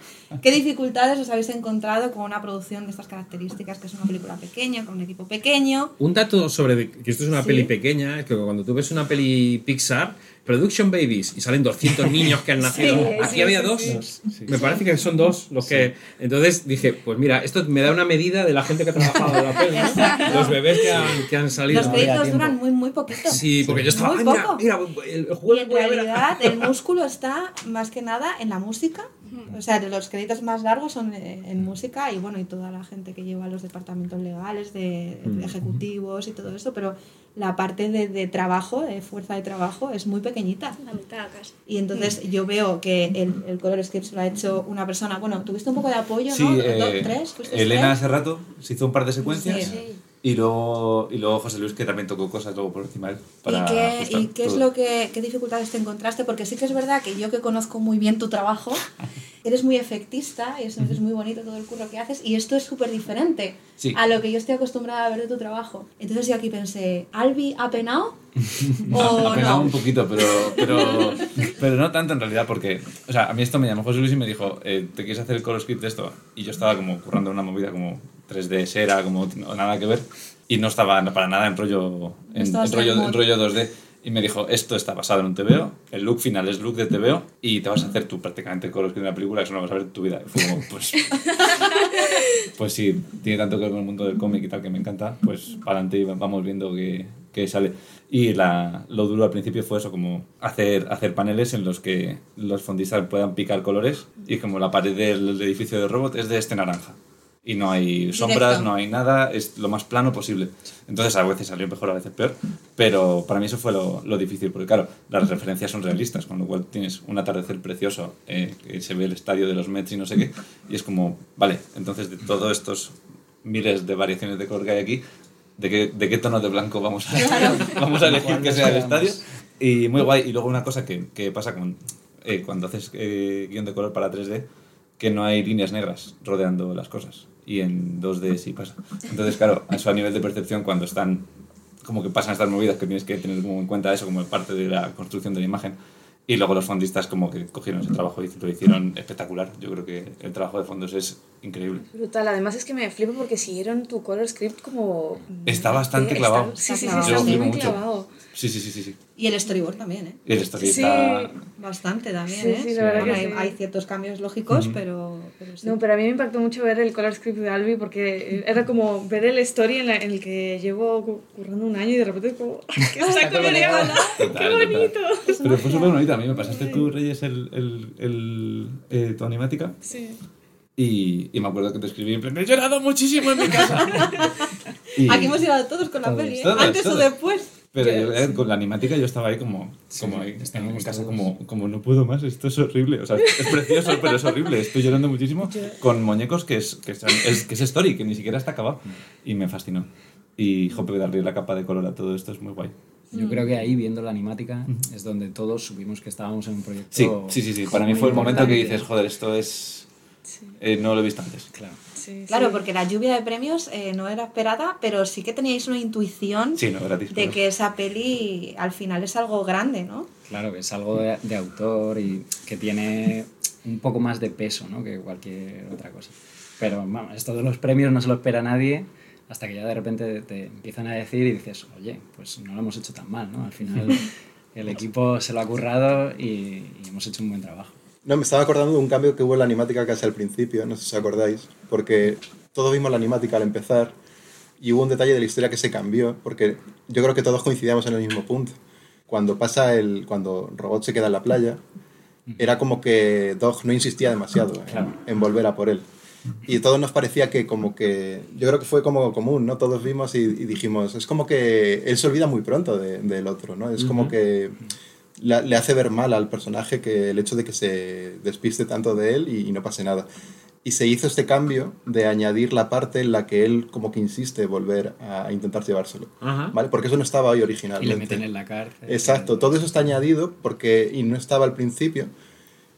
¿Qué dificultades os habéis encontrado con una producción de estas características, que es una película pequeña, con un equipo pequeño? Un dato sobre que esto es una Sí. peli pequeña es que cuando tú ves una peli Pixar, Production Babies, y salen 200 niños que han nacido. Sí, Aquí sí, había sí, dos. sí. Me parece que son dos los que. Entonces dije, pues mira, esto me da una medida de la gente que ha trabajado en la peli. ¿no? Los bebés que han, que han salido. Los créditos duran muy, muy poquito. Sí, porque yo estaba. Muy "Ay, mira, poco. mira, el Y juego en ver a-". realidad el músculo está más que nada en la música. O sea, los créditos más largos son eh, en música y bueno, y toda la gente que lleva los departamentos legales, de, de ejecutivos y todo eso, pero la parte de, de trabajo, de fuerza de trabajo, es muy pequeñita. La mitad casi. Y entonces yo veo que el, el color script lo ha hecho una persona. Bueno, tuviste un poco de apoyo, Sí, ¿no? eh, ¿Dos, ¿Tres? ¿Fuisteis Elena tres? hace rato se hizo un par de secuencias Sí. y, luego, y luego José Luis que también tocó cosas luego por encima de él para ¿Y qué, y qué es lo que qué dificultades te encontraste? Porque sí que es verdad que yo que conozco muy bien tu trabajo, eres muy efectista y eso es muy bonito todo el curro que haces y esto es súper diferente Sí. a lo que yo estoy acostumbrada a ver de tu trabajo. Entonces yo aquí pensé, ¿Albi ha penado? ¿O no? un poquito, pero, pero, pero no tanto en realidad, porque, o sea, a mí esto me llamó José Luis y me dijo, eh, ¿te quieres hacer el color script de esto? Y yo estaba como currando una movida como 3D Sera, como nada que ver, y no estaba para nada en rollo, en, en rollo, en rollo 2D. Y me dijo, esto está basado en un TVO, el look final es look de TVO, y te vas a hacer tú prácticamente el color script de una película, eso no vas a ver en tu vida. Fue como, pues, pues sí, tiene tanto que ver con el mundo del cómic y tal que me encanta, pues para adelante vamos viendo que, que sale. Y la, lo duro al principio fue eso, como hacer, hacer paneles en los que los fondistas puedan picar colores y como la pared del edificio de robot es de este naranja. Y no hay sombras, no hay nada, es lo más plano posible. Entonces a veces salió mejor, a veces peor, pero para mí eso fue lo, lo difícil, porque claro, las referencias son realistas, con lo cual tienes un atardecer precioso, eh, que se ve el estadio de los Mets y no sé qué, y es como, vale, entonces de todos estos miles de variaciones de color que hay aquí, ¿de qué, de qué tono de blanco vamos a, vamos a elegir que sea el estadio? Y muy guay. Y luego una cosa que, que pasa con, eh, cuando haces eh, guion de color para 3D, que no hay líneas negras rodeando las cosas. Y en 2D sí pasa. Entonces, claro, eso a nivel de percepción, cuando están como que pasan estas movidas que tienes que tener como en cuenta eso como parte de la construcción de la imagen. Y luego los fondistas como que cogieron ese trabajo y lo hicieron espectacular. Yo creo que el trabajo de fondos es increíble. Brutal, además es que me flipo porque siguieron tu color script como... Está bastante Está- clavado. Sí, sí, sí, Está está muy, clavado. Sí, sí, sí, sí. sí. Y el storyboard también, ¿eh? Y el story Sí. está... Bastante también, Sí, ¿eh? sí, la verdad Bueno, que hay, sí. hay ciertos cambios lógicos, pero, pero sí. No, pero a mí me impactó mucho ver el color script de Albi porque era como ver el story en, la- en el que llevo cu- currando un año y de repente es como que está. ¡Qué bonito! total. Pero fue súper bonito. A mí me pasaste tú, Reyes, el, el, el, eh, tu animática. Sí. Y, y me acuerdo que te escribí en plan, he llorado muchísimo en mi casa. Y- Aquí hemos llegado todos con la Todos, peli, ¿eh? todos, antes todos. o después. Pero yo, eh, con la animática yo estaba ahí como, como ahí, en estábamos casa, todos. como, como no puedo más, esto es horrible. O sea, es precioso, pero es horrible. Estoy llorando muchísimo con muñecos que es, que, son- es, que es story, que ni siquiera está acabado. Y me fascinó. Y jope, darle la capa de color a todo esto es muy guay. Yo creo que ahí, viendo la animática, es donde todos supimos que estábamos en un proyecto. Sí, sí, sí, sí. Para mí fue el momento que dices, joder, esto es... eh, no lo he visto antes. Claro. Sí, Claro, sí. porque la lluvia de premios eh, no era esperada, pero sí que teníais una intuición Sí, no, gratis. de que esa peli al final es algo grande, ¿no? Claro, que es algo de, de autor y que tiene un poco más de peso ¿no? que cualquier otra cosa. Pero vamos, esto de los premios no se lo espera nadie hasta que ya de repente te empiezan a decir y dices, oye, pues no lo hemos hecho tan mal, ¿no? Al final el equipo se lo ha currado y, y hemos hecho un buen trabajo. No, me estaba acordando de un cambio que hubo en la animática casi al principio, no sé si os acordáis, porque todos vimos la animática al empezar y hubo un detalle de la historia que se cambió, porque yo creo que todos coincidíamos en el mismo punto. Cuando pasa el, cuando Robot se queda en la playa, era como que Dog no insistía demasiado en, Claro. en volver a por él. Y todos nos parecía que como que, yo creo que fue como común, ¿no? Todos vimos y, y dijimos, es como que él se olvida muy pronto de- del otro, ¿no? Es como que la- le hace ver mal al personaje que el hecho de que se despiste tanto de él y, y no pase nada. Y se hizo este cambio de añadir la parte en la que él como que insiste volver a intentar llevárselo, Ajá. ¿vale? Porque eso no estaba hoy Y le originalmente. meten en la cárcel. Exacto, todo eso está añadido porque y no estaba al principio.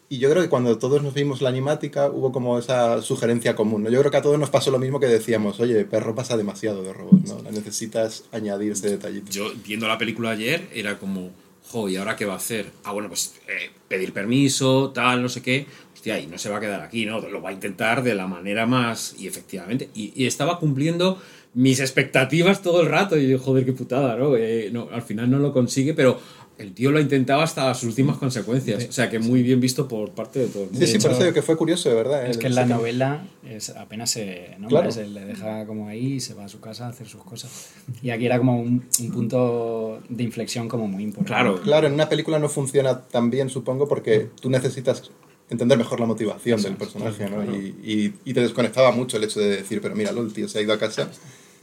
Y yo creo que cuando todos nos vimos la animática hubo como esa sugerencia común. ¿no? Yo creo que a todos nos pasó lo mismo que decíamos, oye, perro pasa demasiado de robot, ¿no? Necesitas añadir ese detallito. Yo, viendo la película ayer, era como, jo, ¿y ahora qué va a hacer? Ah, bueno, pues eh, pedir permiso, tal, no sé qué. Hostia, y no se va a quedar aquí, ¿no? Lo va a intentar de la manera más. Y efectivamente, y, estaba cumpliendo mis expectativas todo el rato. Y yo, joder, qué putada, ¿no? Eh, no al final no lo consigue, pero el tío lo ha intentado hasta sus últimas consecuencias. O sea, que muy bien visto por parte de todo el mundo. Sí, sí, por eso digo que fue curioso, de verdad. Es que en la novela es, apenas se nombra, Claro. se le deja como ahí y se va a su casa a hacer sus cosas. Y aquí era como un, un punto de inflexión como muy importante. Claro. Claro, en una película no funciona tan bien, supongo, porque tú necesitas entender mejor la motivación del personaje, ¿no? Y, y, y te desconectaba mucho el hecho de decir, pero míralo, el tío se ha ido a casa.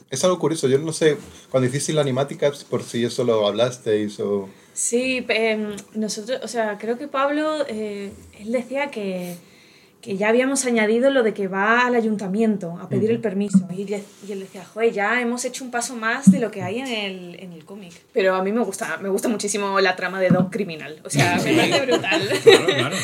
Es algo curioso, yo no sé, cuando hicisteis la animática, por si eso lo hablasteis o... Sí, em, nosotros, o sea, creo que Pablo, eh, él decía que, que ya habíamos añadido lo de que va al ayuntamiento a pedir el permiso. Y, él decía, joder, ya hemos hecho un paso más de lo que hay en el, en el cómic. Pero a mí me gusta, me gusta muchísimo la trama de Dog Criminal. O sea, me parece brutal. Claro, claro.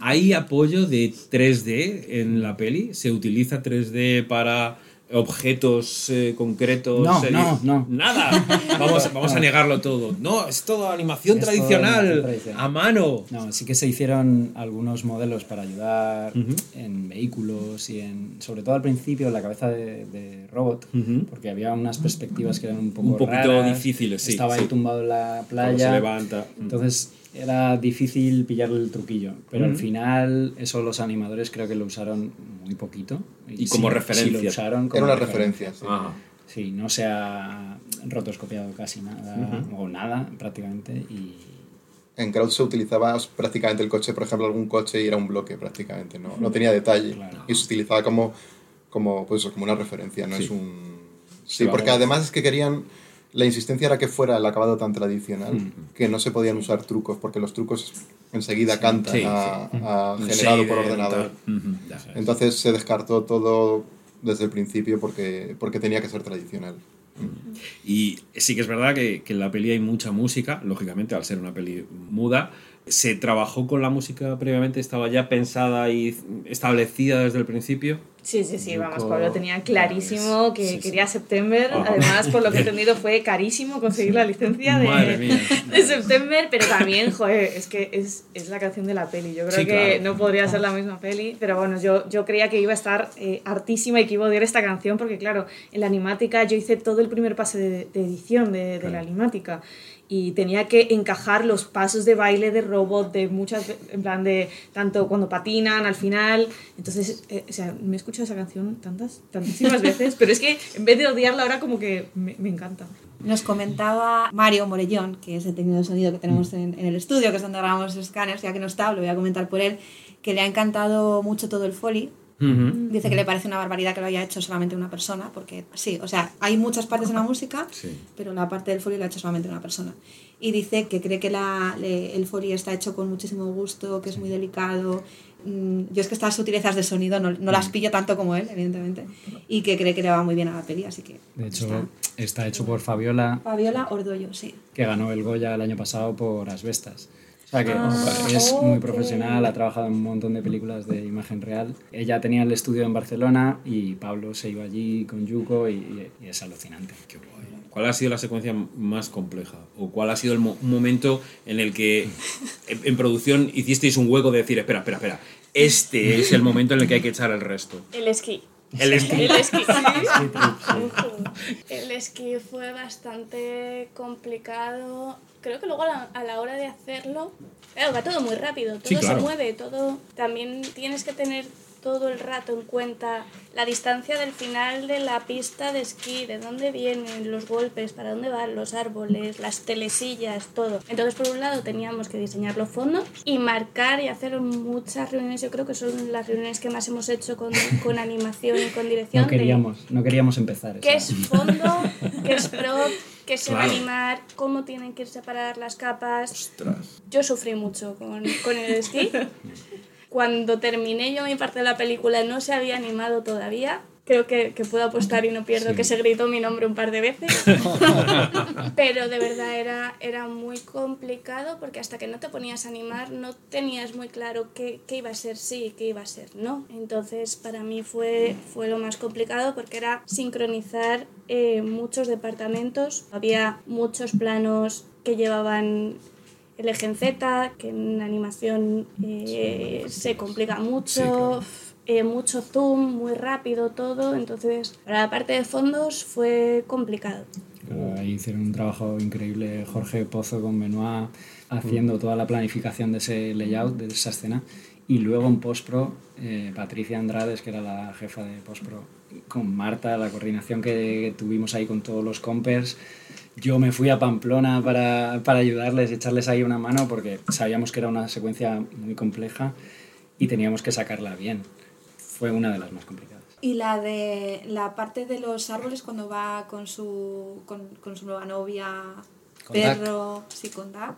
Hay apoyo de 3D en la peli. Se utiliza 3D para objetos eh, concretos. No, no, no. Nada. Vamos, vamos a negarlo todo. No, es todo animación Es todo tradicional, tradicional. a mano. No, sí que se hicieron algunos modelos para ayudar Ujú. en vehículos y en, sobre todo al principio, en la cabeza de, de robot, Ujú. porque había unas perspectivas que eran un poco Un poquito raras, difíciles, sí, Estaba sí. ahí tumbado en la playa. se levanta. Entonces era difícil pillarle el truquillo, pero al final eso los animadores creo que lo usaron muy poquito. Y como sí- referencia. sí lo usaron como Era una referencia, sí. No se ha rotoscopiado casi nada, o nada prácticamente, y En Crowd se utilizaba prácticamente el coche, por ejemplo, algún coche y era un bloque prácticamente, no, no tenía detalle. Claro. Y se utilizaba como, como, pues, como una referencia, no Sí. es un... Sí, porque además es que querían... La insistencia era que fuera el acabado tan tradicional que no se podían usar trucos, porque los trucos enseguida cantan Sí, a, sí. a Un generado por ordenador. Entonces se descartó todo desde el principio porque, porque tenía que ser tradicional. Y sí que es verdad que, que en la peli hay mucha música, lógicamente al ser una peli muda. ¿Se trabajó con la música previamente? ¿Estaba ya pensada y establecida desde el principio? Sí, sí, sí, vamos, Pablo tenía clarísimo que sí, sí. quería September. Ajá. Además, por lo que he entendido, fue carísimo conseguir la licencia de, de September, pero también, joder, es que es, es la canción de la peli. Yo creo Sí, que claro. no podría ser la misma peli, pero bueno, yo, yo creía que iba a estar eh, hartísima y que iba a odiar esta canción, porque claro, en la animática yo hice todo el primer pase de, de edición de, de la animática y tenía que encajar los pasos de baile de robot de muchas en plan de tanto cuando patinan al final. Entonces eh, o sea me he escuchado esa canción tantas tantísimas veces pero es que en vez de odiarla ahora como que me, me encanta. Nos comentaba Mario Morellón, que es el técnico de sonido que tenemos en, en el estudio, que es donde grabamos los escáneres, ya que no está, lo voy a comentar por él, que le ha encantado mucho todo el foley, Ujú. Dice que le parece una barbaridad que lo haya hecho solamente una persona, porque sí, o sea, hay muchas partes en la música, Sí. pero la parte del folio la ha hecho solamente una persona. Y dice que cree que la, le- el folio está hecho con muchísimo gusto, que es muy delicado. Mm, Yo es que estas sutilezas de sonido no, no las pillo tanto como él, evidentemente, y que cree que le va muy bien a la peli, así que... De hecho, está. está hecho por Fabiola, Fabiola Ordollo, sí. que ganó el Goya el año pasado por Asbestas. O sea que Ah, es muy profesional, ha trabajado en un montón de películas de imagen real. Ella tenía el estudio en Barcelona y Pablo se iba allí con Yuko y, y es alucinante. ¿Cuál ha sido la secuencia más compleja? ¿O cuál ha sido el mo- momento en el que en, en producción hicisteis un hueco de decir, espera, espera, espera, este es el momento en el que hay que echar el resto? El esquí. El esquí. El esquí. El esquí fue bastante complicado. Creo que luego a la, a la hora de hacerlo, claro, va todo muy rápido, todo Sí, claro. se mueve, todo. También tienes que tener todo el rato en cuenta la distancia del final de la pista de esquí, de dónde vienen los golpes, para dónde van los árboles, las telesillas, todo. Entonces, por un lado, teníamos que diseñar los fondos y marcar y hacer muchas reuniones. Yo creo que son las reuniones que más hemos hecho con, con animación y con dirección. No de queríamos, no queríamos empezar. ¿Qué esa- es fondo? ¿Qué es prop? ¿Qué se va a Claro. animar? ¿Cómo tienen que ir separadas las capas? Ostras. Yo sufrí mucho con, con el esquí. Cuando terminé yo mi parte de la película no se había animado todavía. Creo que, que puedo apostar y no pierdo que se gritó mi nombre un par de veces. Pero de verdad era, era muy complicado porque hasta que no te ponías a animar no tenías muy claro qué, qué iba a ser sí y qué iba a ser no. Entonces para mí fue, fue lo más complicado porque era sincronizar eh, muchos departamentos. Había muchos planos que llevaban el eje en Z, que en animación eh, se complica mucho, eh, mucho zoom, muy rápido todo, entonces para la parte de fondos fue complicado. Ahí hicieron un trabajo increíble Jorge Pozo con Benoit haciendo toda la planificación de ese layout, de esa escena. Y luego en postpro, eh, Patricia Andrades, que era la jefa de postpro, con Marta, la coordinación que tuvimos ahí con todos los compers. Yo me fui a Pamplona para, para ayudarles, echarles ahí una mano, porque sabíamos que era una secuencia muy compleja y teníamos que sacarla bien. Fue una de las más complicadas. Y la de la parte de los árboles cuando va con su, con, con su nueva novia, Con perro, sí, con Dak,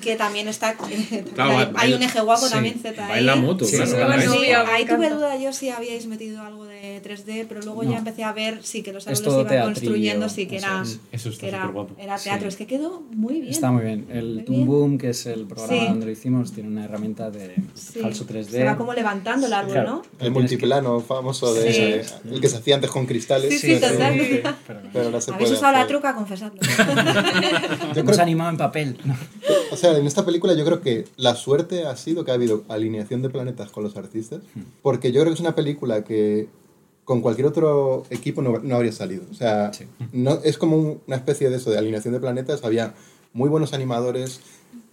que también está... Claro, hay, un baila- eje guapo sí, también, Z. va en la moto, Sí, claro. la sí. ahí tuve duda yo si habíais metido algo de 3D, pero luego No. ya empecé a ver sí que los Es árboles iban teatrillo, construyendo, sí que era, es. Eso está que era, era teatro. Es que quedó muy bien. Está muy bien. El Toon. Boom, que es el programa Sí. donde lo hicimos, tiene una herramienta de Sí. falso 3D. Se va como levantando el árbol, Claro. ¿no? El multiplano famoso de Sí. el que se hacía antes con cristales. Sí, sí, pero- total. Pero ahora se Habéis puede usado la truca, confesadlo. Yo Hemos animado en papel. No. o sea, en esta película yo creo que la suerte ha sido que ha habido alineación de planetas con los artistas, porque yo creo que es una película que con cualquier otro equipo no, no habría salido. O sea, Sí. no, es como un- una especie de eso, de alineación de planetas. Había muy buenos animadores,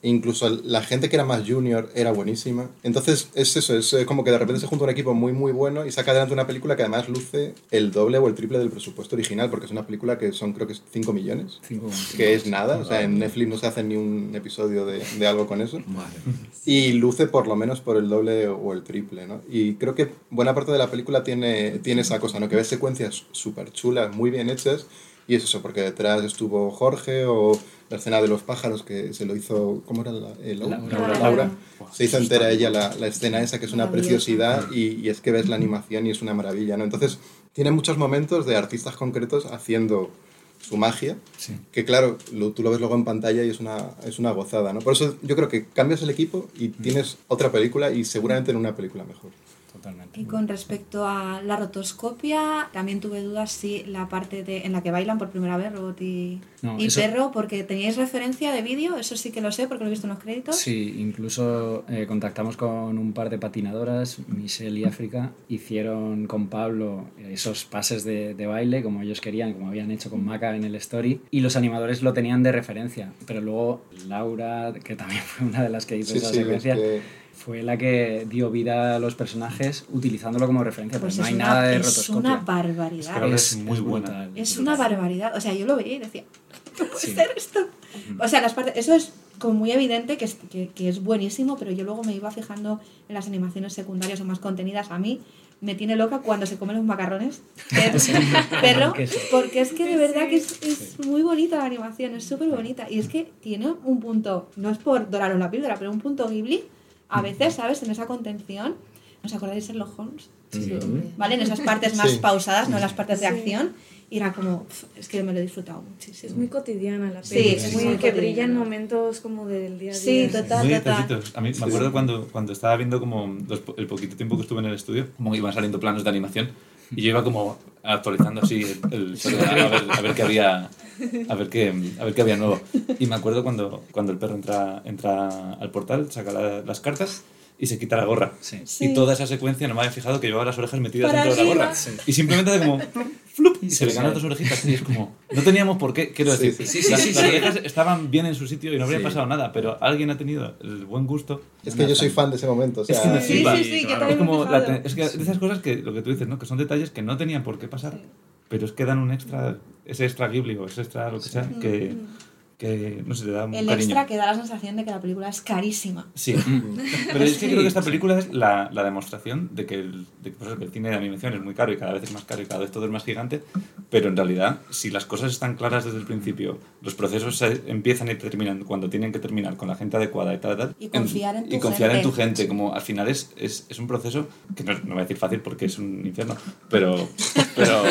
incluso la gente que era más junior era buenísima. Entonces es eso, es eh, como que de repente se junta un equipo muy muy bueno y saca adelante una película que además luce el doble o el triple del presupuesto original, porque es una película que son creo que 5 millones Cinco que es nada, o sea, en Netflix no se hace ni un episodio de, de algo con eso. Madre. Y luce por lo menos por el doble o el triple, ¿no? Y creo que buena parte de la película tiene, tiene esa cosa, ¿no? Que ves secuencias súper chulas, muy bien hechas, y es eso, porque detrás estuvo Jorge o la escena de los pájaros que se lo hizo, ¿cómo era? La, eh, Lau- Laura. Laura. Se hizo entera ella la, la escena esa, que es una preciosidad, y, y es que ves la animación y es una maravilla, ¿no? Entonces, tiene muchos momentos de artistas concretos haciendo su magia, Sí. que claro, lo- tú lo ves luego en pantalla y es una, es una gozada, ¿no? Por eso yo creo que cambias el equipo y tienes otra película y seguramente en una película mejor. Totalmente. Y con respecto a la rotoscopia, también tuve dudas si la parte de, en la que bailan por primera vez robot y, No, y eso- perro, porque teníais referencia de vídeo, eso sí que lo sé porque lo he visto en los créditos. Sí, incluso eh, contactamos con un par de patinadoras, Michelle y África, hicieron con Pablo esos pases de, de baile como ellos querían, como habían hecho con Maca en el story, y los animadores lo tenían de referencia, pero luego Laura, que también fue una de las que hizo Sí, esa sí, es secuencia, que fue la que dio vida a los personajes utilizándolo como referencia, Pues pero no es, hay una, nada de es rotoscopia. una barbaridad. Pero Es, es muy buena. es una barbaridad. O sea, yo lo veía y decía, ¿cómo puede Sí. ser esto? O sea, las partes, eso es como muy evidente que es, que, que es buenísimo, pero yo luego me iba fijando en las animaciones secundarias o más contenidas. A mí me tiene loca cuando se comen los macarrones. Queso. porque es que de verdad que es, es muy bonita la animación, es súper bonita. Y es que tiene un punto, no es por dorar una píldora, pero un punto Ghibli, a veces, ¿sabes? En esa contención. ¿Os acordáis de Sherlock Holmes? ¿Vale? En esas partes más Sí. pausadas, no en las partes de Sí. acción. Y era como, es que me lo he disfrutado muchísimo. Es muy cotidiana la Sí, peli. es es muy muy que cotidiana. brillan momentos como del día a día. Sí, total, Muy total. detallitos. A mí me acuerdo cuando, cuando estaba viendo como los el poquito tiempo que estuve en el estudio, como iban saliendo planos de animación y yo iba como actualizando así el, a, ver, a ver qué había a ver qué a ver qué había nuevo. Y me acuerdo cuando, cuando el perro entra, entra al portal, saca la- las cartas y se quita la gorra. Sí. Y toda esa secuencia no me había fijado que llevaba las orejas metidas Para dentro de la gorra. arriba. Y simplemente hace como flup, y se le ganan dos orejitas y es como no teníamos por qué, quiero decir, Sí, sí, sí, las, sí, las sí. orejas estaban bien en su sitio y no habría Sí. pasado nada, pero alguien ha tenido el buen gusto. Es que yo soy fan de ese momento. O sea, Es que Sí, sí, sí, claro. también Es como la es que esas cosas que lo que tú dices, ¿no? Que son detalles que no tenían por qué pasar, pero es que dan un extra, ese extra Ghibli o ese extra lo que sea, que, que no sé, te da un El cariño. extra que da la sensación de que la película es carísima. Sí, pero es que creo que esta película es la, la demostración de que, el, de que, pues, que el cine de animación es muy caro y cada vez es más caro y cada vez todo es más gigante, pero en realidad, si las cosas están claras desde el principio, los procesos se empiezan y terminan cuando tienen que terminar con la gente adecuada y tal, tal Y confiar en tu y confiar en tu gente. gente, como al final es, es, es un proceso que no, no voy a decir fácil porque es un infierno, pero, pero,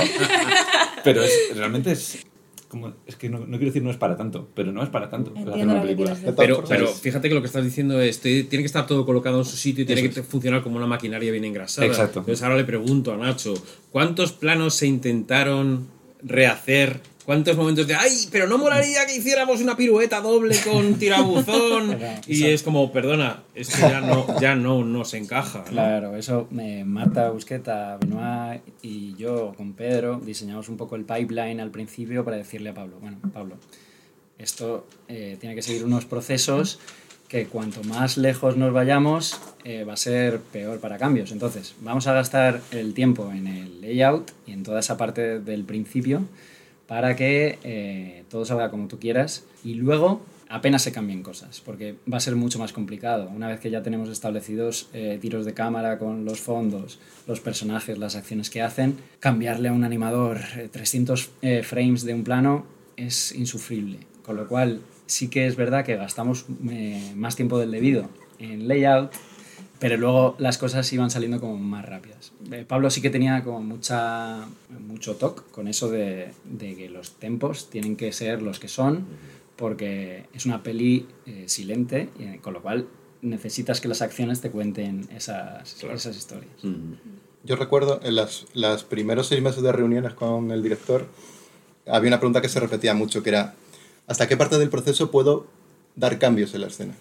pero es, realmente es... Como, es que no, no quiero decir no es para tanto, pero no es para tanto. hacer una película. Pero, fíjate que lo que estás diciendo es, tiene que estar todo colocado en su sitio y tiene que funcionar como una maquinaria bien engrasada. Exacto. Entonces ahora le pregunto a Nacho, ¿cuántos planos se intentaron rehacer? ¿Cuántos momentos de, ay, pero no molaría que hiciéramos una pirueta doble con tirabuzón? y es como, perdona, esto ya no, ya no nos encaja. ¿no? Claro, eso eh, Marta Busqueta, Benoit y yo con Pedro diseñamos un poco el pipeline al principio para decirle a Pablo, bueno, Pablo, esto eh, tiene que seguir unos procesos que cuanto más lejos nos vayamos eh, va a ser peor para cambios. Entonces, vamos a gastar el tiempo en el layout y en toda esa parte del principio para que eh, todo salga como tú quieras y luego apenas se cambien cosas, porque va a ser mucho más complicado. Una vez que ya tenemos establecidos eh, tiros de cámara con los fondos, los personajes, las acciones que hacen, cambiarle a un animador eh, 300 eh, frames de un plano es insufrible. Con lo cual, sí que es verdad que gastamos más tiempo del debido en layout, pero luego las cosas iban saliendo como más rápidas. Eh, Pablo sí que tenía como mucha, mucho toque con eso de, de que los tempos tienen que ser los que son, porque es una peli eh, silente, y, eh, con lo cual necesitas que las acciones te cuenten esas, esas historias. Yo recuerdo en las, los primeros seis meses de reuniones con el director, había una pregunta que se repetía mucho, que era, ¿hasta qué parte del proceso puedo dar cambios en la escena?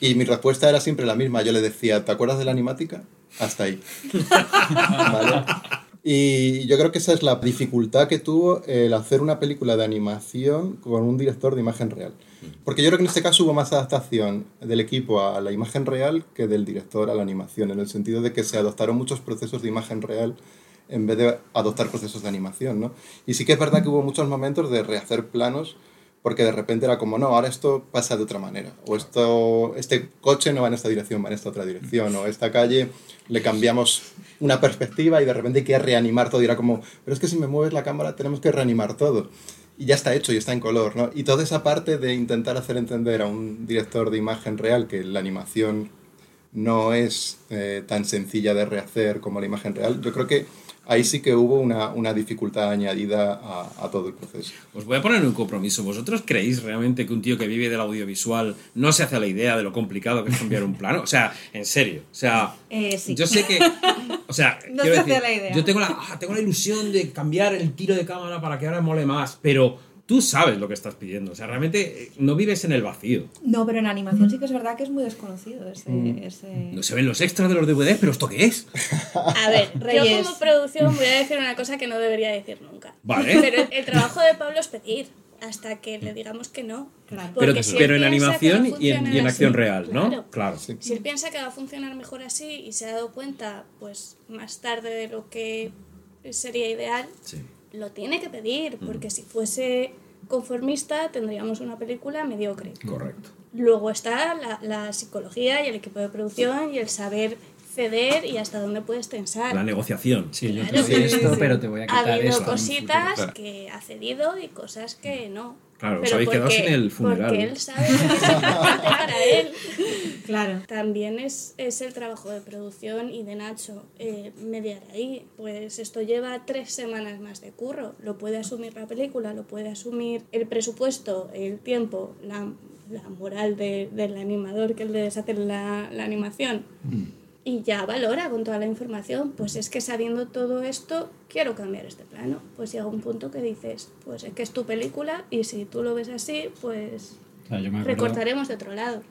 Y mi respuesta era siempre la misma. Yo le decía, ¿te acuerdas de la animática? Hasta ahí. ¿Vale? Y yo creo que esa es la dificultad que tuvo el hacer una película de animación con un director de imagen real. Porque yo creo que en este caso hubo más adaptación del equipo a la imagen real que del director a la animación, en el sentido de que se adoptaron muchos procesos de imagen real en vez de adoptar procesos de animación, ¿no? Y sí que es verdad que hubo muchos momentos de rehacer planos porque de repente era como, no, ahora esto pasa de otra manera, o esto, este coche no va en esta dirección, va en esta otra dirección, o esta calle le cambiamos una perspectiva y de repente hay que reanimar todo, y era como, pero es que si me mueves la cámara tenemos que reanimar todo, y ya está hecho y está en color, ¿no? Y toda esa parte de intentar hacer entender a un director de imagen real que la animación no es eh, tan sencilla de rehacer como la imagen real, yo creo que ahí sí que hubo una, una dificultad añadida a, a todo el proceso. Os voy a poner un compromiso. ¿Vosotros creéis realmente que un tío que vive del audiovisual no se hace la idea de lo complicado que es cambiar un plano? O sea, en serio. O sea, Eh, sí. yo sé que. O sea, No quiero se hace la idea. yo tengo la, ah, tengo la ilusión de cambiar el tiro de cámara para que ahora mole más, pero tú sabes lo que estás pidiendo. O sea, realmente eh, no vives en el vacío. No, pero en animación sí que es verdad que es muy desconocido ese... ese... No se ven los extras de los DVDs, pero ¿esto qué es? A ver, Reyes. yo como producción voy a decir una cosa que no debería decir nunca. Vale. Pero el, el trabajo de Pablo es pedir hasta que le digamos que no. Claro. Pero, pero en animación y en, y en funcionar acción así, real, ¿no? claro. Claro. Sí. Si él piensa que va a funcionar mejor así y se ha dado cuenta, pues más tarde de lo que sería ideal, Sí. Lo tiene que pedir, porque si fuese conformista tendríamos una película mediocre. Correcto. Luego está la, la psicología y el equipo de producción y el saber ceder y hasta dónde puedes tensar. La negociación. Sí, yo te doy esto, sí. pero te voy a Ha quitar habido en un cositas que ha cedido y cosas que no. Claro, os Pero habéis quedado porque- sin el funeral. Porque él sabe que es importante para él. Claro. También es, es el trabajo de producción y de Nacho eh, mediar ahí. Pues esto lleva tres semanas más de curro. Lo puede asumir la película, lo puede asumir el presupuesto, el tiempo, la, la moral de- del animador que les hace la, la animación. Y ya valora con toda la información. Pues es que sabiendo todo esto, quiero cambiar este plano. Pues llega un punto que dices, pues es que es tu película y si tú lo ves así, pues O sea, yo me acuerdo recortaremos de otro lado.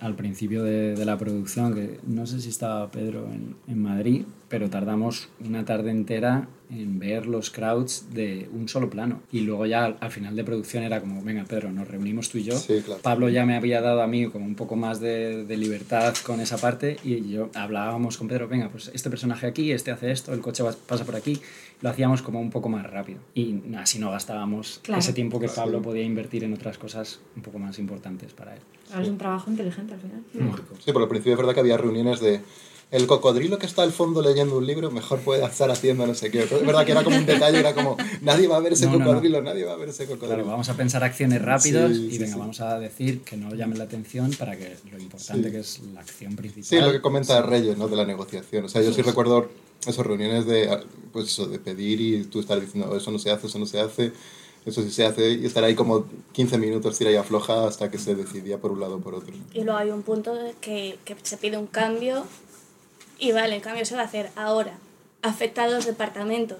al principio de, de la producción, que no sé si estaba Pedro en, en Madrid, pero tardamos una tarde entera en ver los crowds de un solo plano. Y luego ya al, al final de producción era como, venga Pedro, nos reunimos tú y yo. Sí, claro. Pablo ya me había dado a mí como un poco más de, de libertad con esa parte y yo hablábamos con Pedro, venga, pues este personaje aquí, este hace esto, el coche va- pasa por aquí. Lo hacíamos como un poco más rápido. Y así no gastábamos Claro. ese tiempo que Pablo podía invertir en otras cosas un poco más importantes para él. Es un trabajo inteligente al final. Sí, por el principio es verdad que había reuniones de el cocodrilo que está al fondo leyendo un libro mejor puede estar haciendo no sé qué. Es verdad que era como un detalle, era como nadie va a ver ese No, no, no. cocodrilo, nadie va a ver ese cocodrilo. Claro, vamos a pensar acciones rápidas Sí, y sí, venga, sí. vamos a decir que no llamen la atención para que lo importante Sí. que es la acción principal. Sí, lo que comenta Reyes, ¿no? De la negociación. O sea, yo sí recuerdo esas reuniones de, pues eso, de pedir y tú estar diciendo, eso no se hace, eso no se hace, eso sí se hace, y estar ahí como 15 minutos tira y afloja hasta que se decidía por un lado o por otro. Y luego hay un punto que, que se pide un cambio y vale, el cambio se va a hacer ahora. Afecta a dos departamentos.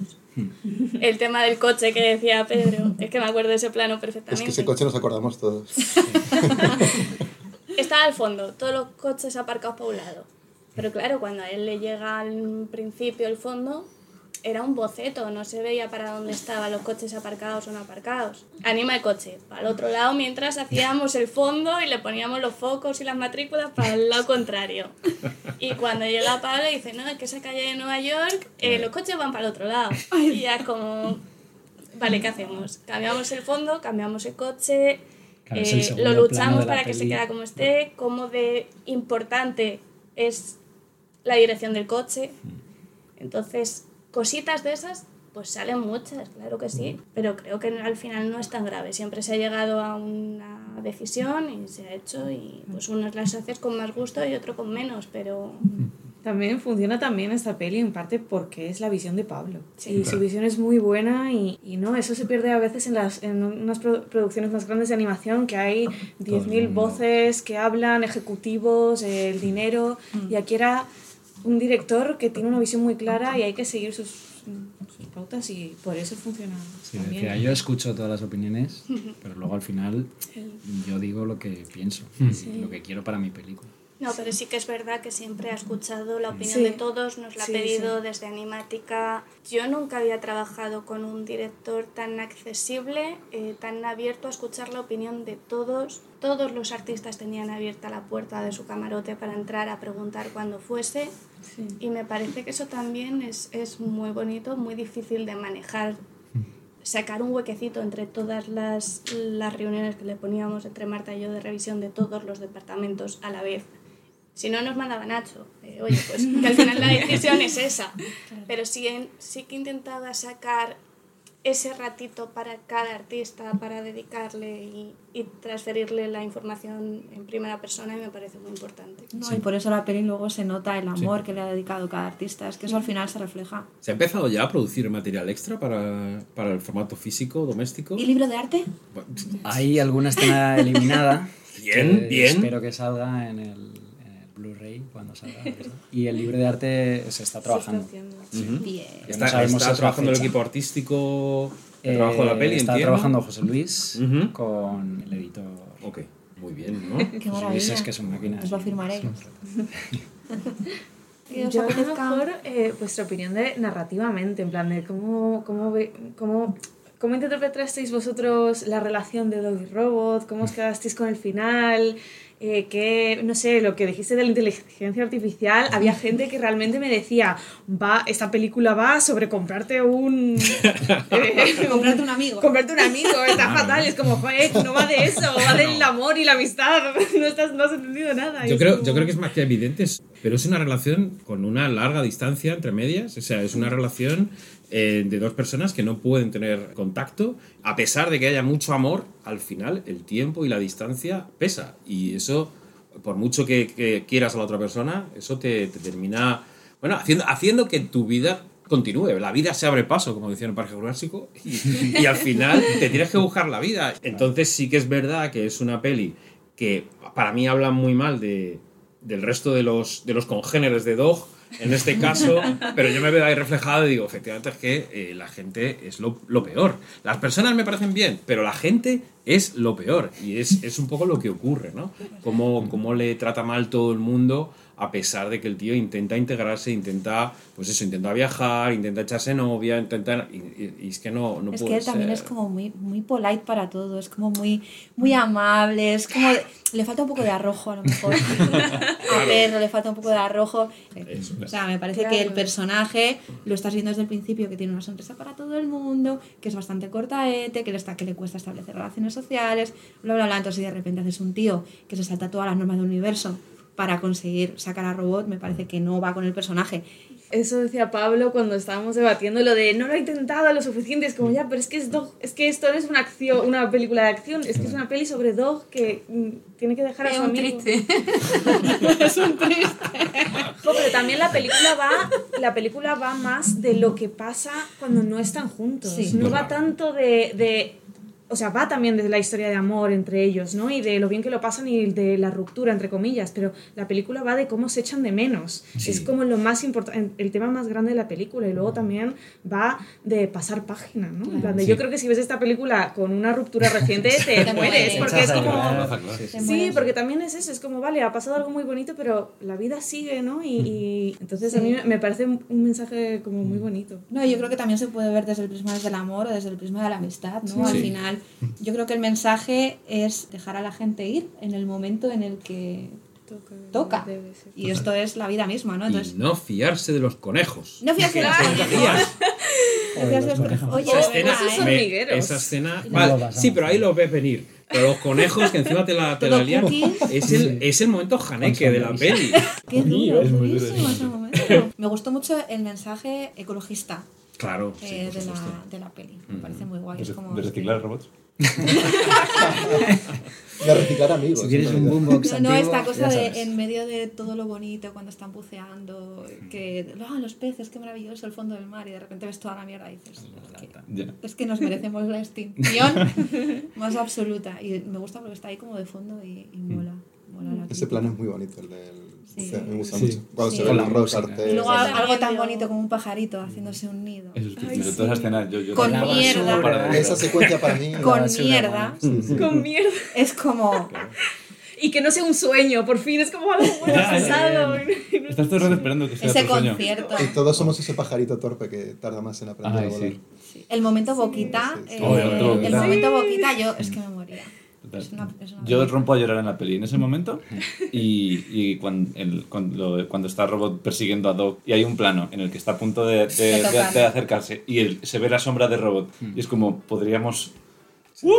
El tema del coche que decía Pedro, es que me acuerdo de ese plano Es perfectamente. que ese coche nos acordamos todos. Estaba al fondo, todos los coches aparcados por un lado. Pero claro, cuando a él le llega al principio el fondo, era un boceto, no se veía para dónde estaban los coches aparcados o no aparcados. Anima el coche para el otro lado mientras hacíamos el fondo y le poníamos los focos y las matrículas para el lado contrario. Y cuando llega Pablo dice, no, es que esa calle de Nueva York, eh, los coches van para el otro lado. Y ya es como, vale, ¿qué hacemos? Cambiamos el fondo, cambiamos el coche, Claro, el eh, segundo lo luchamos para que se quede como esté, cómo de importante es la dirección del coche. Entonces, cositas de esas, pues salen muchas, claro que sí, pero creo que al final no es tan grave. Siempre se ha llegado a una decisión y se ha hecho y pues unas las haces con más gusto y otro con menos, pero También funciona también esta peli en parte porque es la visión de Pablo. Sí. y su Claro. visión es muy buena y, y no, eso se pierde a veces en, las, en unas pro- producciones más grandes de animación que hay 10.000 mundo. voces que hablan, ejecutivos, el dinero. Y aquí era un director que tiene una visión muy clara y hay que seguir sus, sus pautas y por eso funciona. Sí, decía, yo escucho todas las opiniones, pero luego al final yo digo lo que pienso, lo que quiero para mi película. No, pero sí que es verdad que siempre ha escuchado la opinión Sí. de todos, nos la Sí, ha pedido sí. desde Animática. Yo nunca había trabajado con un director tan accesible, eh, tan abierto a escuchar la opinión de todos. Todos los artistas tenían abierta la puerta de su camarote para entrar a preguntar cuando fuese. Y me parece que eso también es, es muy bonito, muy difícil de manejar. Sacar un huequecito entre todas las, las reuniones que le poníamos entre Marta y yo de revisión de todos los departamentos a la vez. Si no, nos mandaba Nacho. Eh, oye, pues que al final la decisión es esa. Pero sí, en- sí que intentaba sacar ese ratito para cada artista, para dedicarle y, y transferirle la información en primera persona y me parece muy importante. No, Y por eso la peli luego se nota el amor que le ha dedicado cada artista. Es que eso al final se refleja. ¿Se ha empezado ya a producir material extra para, para el formato físico doméstico? ¿Y libro de arte? Hay alguna escena eliminada. Bien, bien. Espero que salga en el, cuando salga. Y el libro de arte se está trabajando. Ujú. Bien. Ya Está, no sabemos está trabajando el equipo artístico, el Eh, trabajo de la peli, Está entiendo. trabajando José Luis Ujú. con el editor. Ok, muy bien, ¿no? Qué José Luis es que es una máquina. Os lo firmaré. Que os Yo a lo apetezca- mejor eh, vuestra opinión de narrativamente, en plan de cómo, cómo, ve- cómo ¿Cómo interpretasteis vosotros la relación de Dog y Robot? ¿Cómo os quedasteis con el final? Eh, que, no sé, lo que dijiste de la inteligencia artificial, había gente que realmente me decía, va, esta película va sobre comprarte un... eh, Comprarte un amigo. comprarte un amigo, está fatal, es como, joder, no va de eso, va del amor y la amistad, no, estás, no has entendido nada. Yo creo, como- yo creo que es más que evidente, es- pero es una relación con una larga distancia entre medias. O sea, es una relación eh, de dos personas que no pueden tener contacto. A pesar de que haya mucho amor, al final el tiempo y la distancia pesa. Y eso, por mucho que, quieras a la otra persona, eso te, te termina bueno, haciendo, haciendo que tu vida continúe. La vida se abre paso, como decía en el Parque Jurásico, y, y al final te tienes que buscar la vida. Entonces sí que es verdad que es una peli que para mí habla muy mal de, del resto de los, de los congéneres de Dog, en este caso, pero yo me veo ahí reflejado y digo, efectivamente es que eh, la gente es lo, lo peor. Las personas me parecen bien, pero la gente es lo peor. Y es, es un poco lo que ocurre, ¿no? Cómo, cómo le trata mal todo el mundo a pesar de que el tío intenta integrarse, intenta, pues eso, intenta viajar, intenta echarse novia, intenta... Y, y- y es que no, no Es puede que él también ser. es como muy, muy polite para todo, es como muy, muy amable, es como... Le falta un poco de arrojo a lo mejor. A Pedro le falta un poco de arrojo. Eso. O sea, me parece Claro. que el personaje lo estás viendo desde el principio, que tiene una sonrisa para todo el mundo, que es bastante cortaete, que le, está, que le cuesta establecer relaciones sociales, bla, bla, bla. Entonces, si de repente haces un tío que se salta todas las normas del universo para conseguir sacar a Robot, me parece que no va con el personaje. Eso decía Pablo cuando estábamos debatiendo lo de no lo ha intentado lo suficiente, es como ya, pero es que es Dog, es que esto no es una acción, una película de acción, es que es una peli sobre Dog que mm, tiene que dejar a Es su un amigo. triste. Jo, pero también la película va, la película va más de lo que pasa cuando no están juntos. Sí. No va tanto de, de- o sea, va también de la historia de amor entre ellos, ¿no? Y de lo bien que lo pasan y de la ruptura, entre comillas. Pero la película va de cómo se echan de menos. Sí. Es como lo más importante, el tema más grande de la película. Y luego también va de pasar página, ¿no? De, Sí. Yo creo que si ves esta película con una ruptura reciente, te, Te mueres. Porque es como... Claro, claro. Sí, porque también es eso, es como, vale, ha pasado algo muy bonito, pero la vida sigue, ¿no? Y, y entonces a mí me- parece un mensaje como muy bonito. No, yo creo que también se puede ver desde el prisma del amor o desde el prisma de la amistad, ¿no? Al Sí. Final, yo creo que el mensaje es dejar a la gente ir en el momento en el que toca. Ser. Y esto es la vida misma, ¿no? Y Entonces, no fiarse de los conejos. no fiarse de los ¿Qué hacías? No fiarse de los conejos. Oye, Esa escena, esos me- esa escena vale, sí, pero ahí lo ves venir. Pero los conejos, que encima te la, te la cookie. es el, es el momento janeque de la peli. Qué duro, Es durísimo ese momento. Me gustó mucho el mensaje ecologista Claro, sí, eh, de, la, de la peli. Me parece muy guay. Es De, como, de reciclar robots. De reciclar amigos. Si quieres un boombox No, no, antiguo, esta cosa de en medio de todo lo bonito, cuando están buceando, que ah, los peces, qué maravilloso el fondo del mar, y de repente ves toda la mierda y dices, es que, Ya. es que nos merecemos la extinción más absoluta. Y me gusta porque está ahí como de fondo y, y mola. mola la Ese plano es muy bonito, el del... Sí. Me gusta Sí. mucho. Cuando Sí. se. Y luego algo tan bonito como un pajarito haciéndose un nido. Eso es Ay, yo, yo Con mierda. Para- Esa secuencia para mí... Con mierda. Con mierda. Es como... Y que no sea un sueño, por fin, es como algo muy pasado. Estás todo el rato esperando que sea Ese sueño. Y todos somos ese pajarito torpe que tarda más en aprender Ay, a volar. sí. Sí. El momento boquita, sí, sí. eh, Oh, el momento boquita. yo es que me. Es una- es una Yo película. rompo a llorar en la peli en ese momento y, y cuando, el- cuando, cuando está Robot persiguiendo a Doc y hay un plano en el que está a punto de, de- De tocar. de- de acercarse y él, se ve la sombra de Robot y es como podríamos... ¡Uh!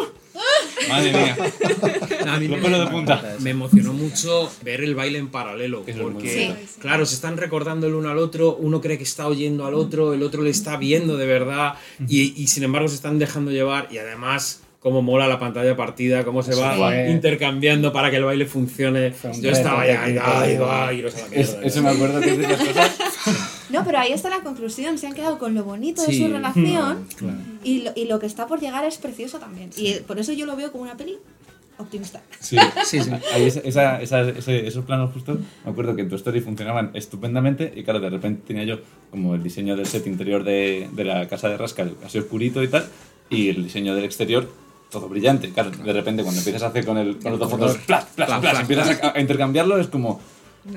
Madre mía, A mí Lo me, de punta. me emocionó mucho ver el baile en paralelo. Porque, claro, se están recordando el uno al otro. Uno cree que está oyendo al otro, el otro le está viendo de verdad. Y, y sin embargo se están dejando llevar. Y además, cómo mola la pantalla partida, cómo se va Sí. intercambiando para que el baile funcione. Yo estaba ya, ay, va, iros a la Es- mierda. eso me acuerdo que es de las cosas... No, pero ahí está la conclusión. Se han quedado con lo bonito de Sí. su relación Claro. y, lo, y lo que está por llegar es precioso también. Y por eso yo lo veo como una peli optimista. Sí, Sí, sí. Ahí esa, esa- esa- ese- esos planos justo, me acuerdo que en tu story funcionaban estupendamente y claro, de repente tenía yo como el diseño del set interior de, de la casa de Rascal así oscurito y tal, y el diseño del exterior todo brillante. Claro, de repente cuando empiezas a hacer con, el, con los dos Plas, plas, plas, empiezas a, a intercambiarlo, es como,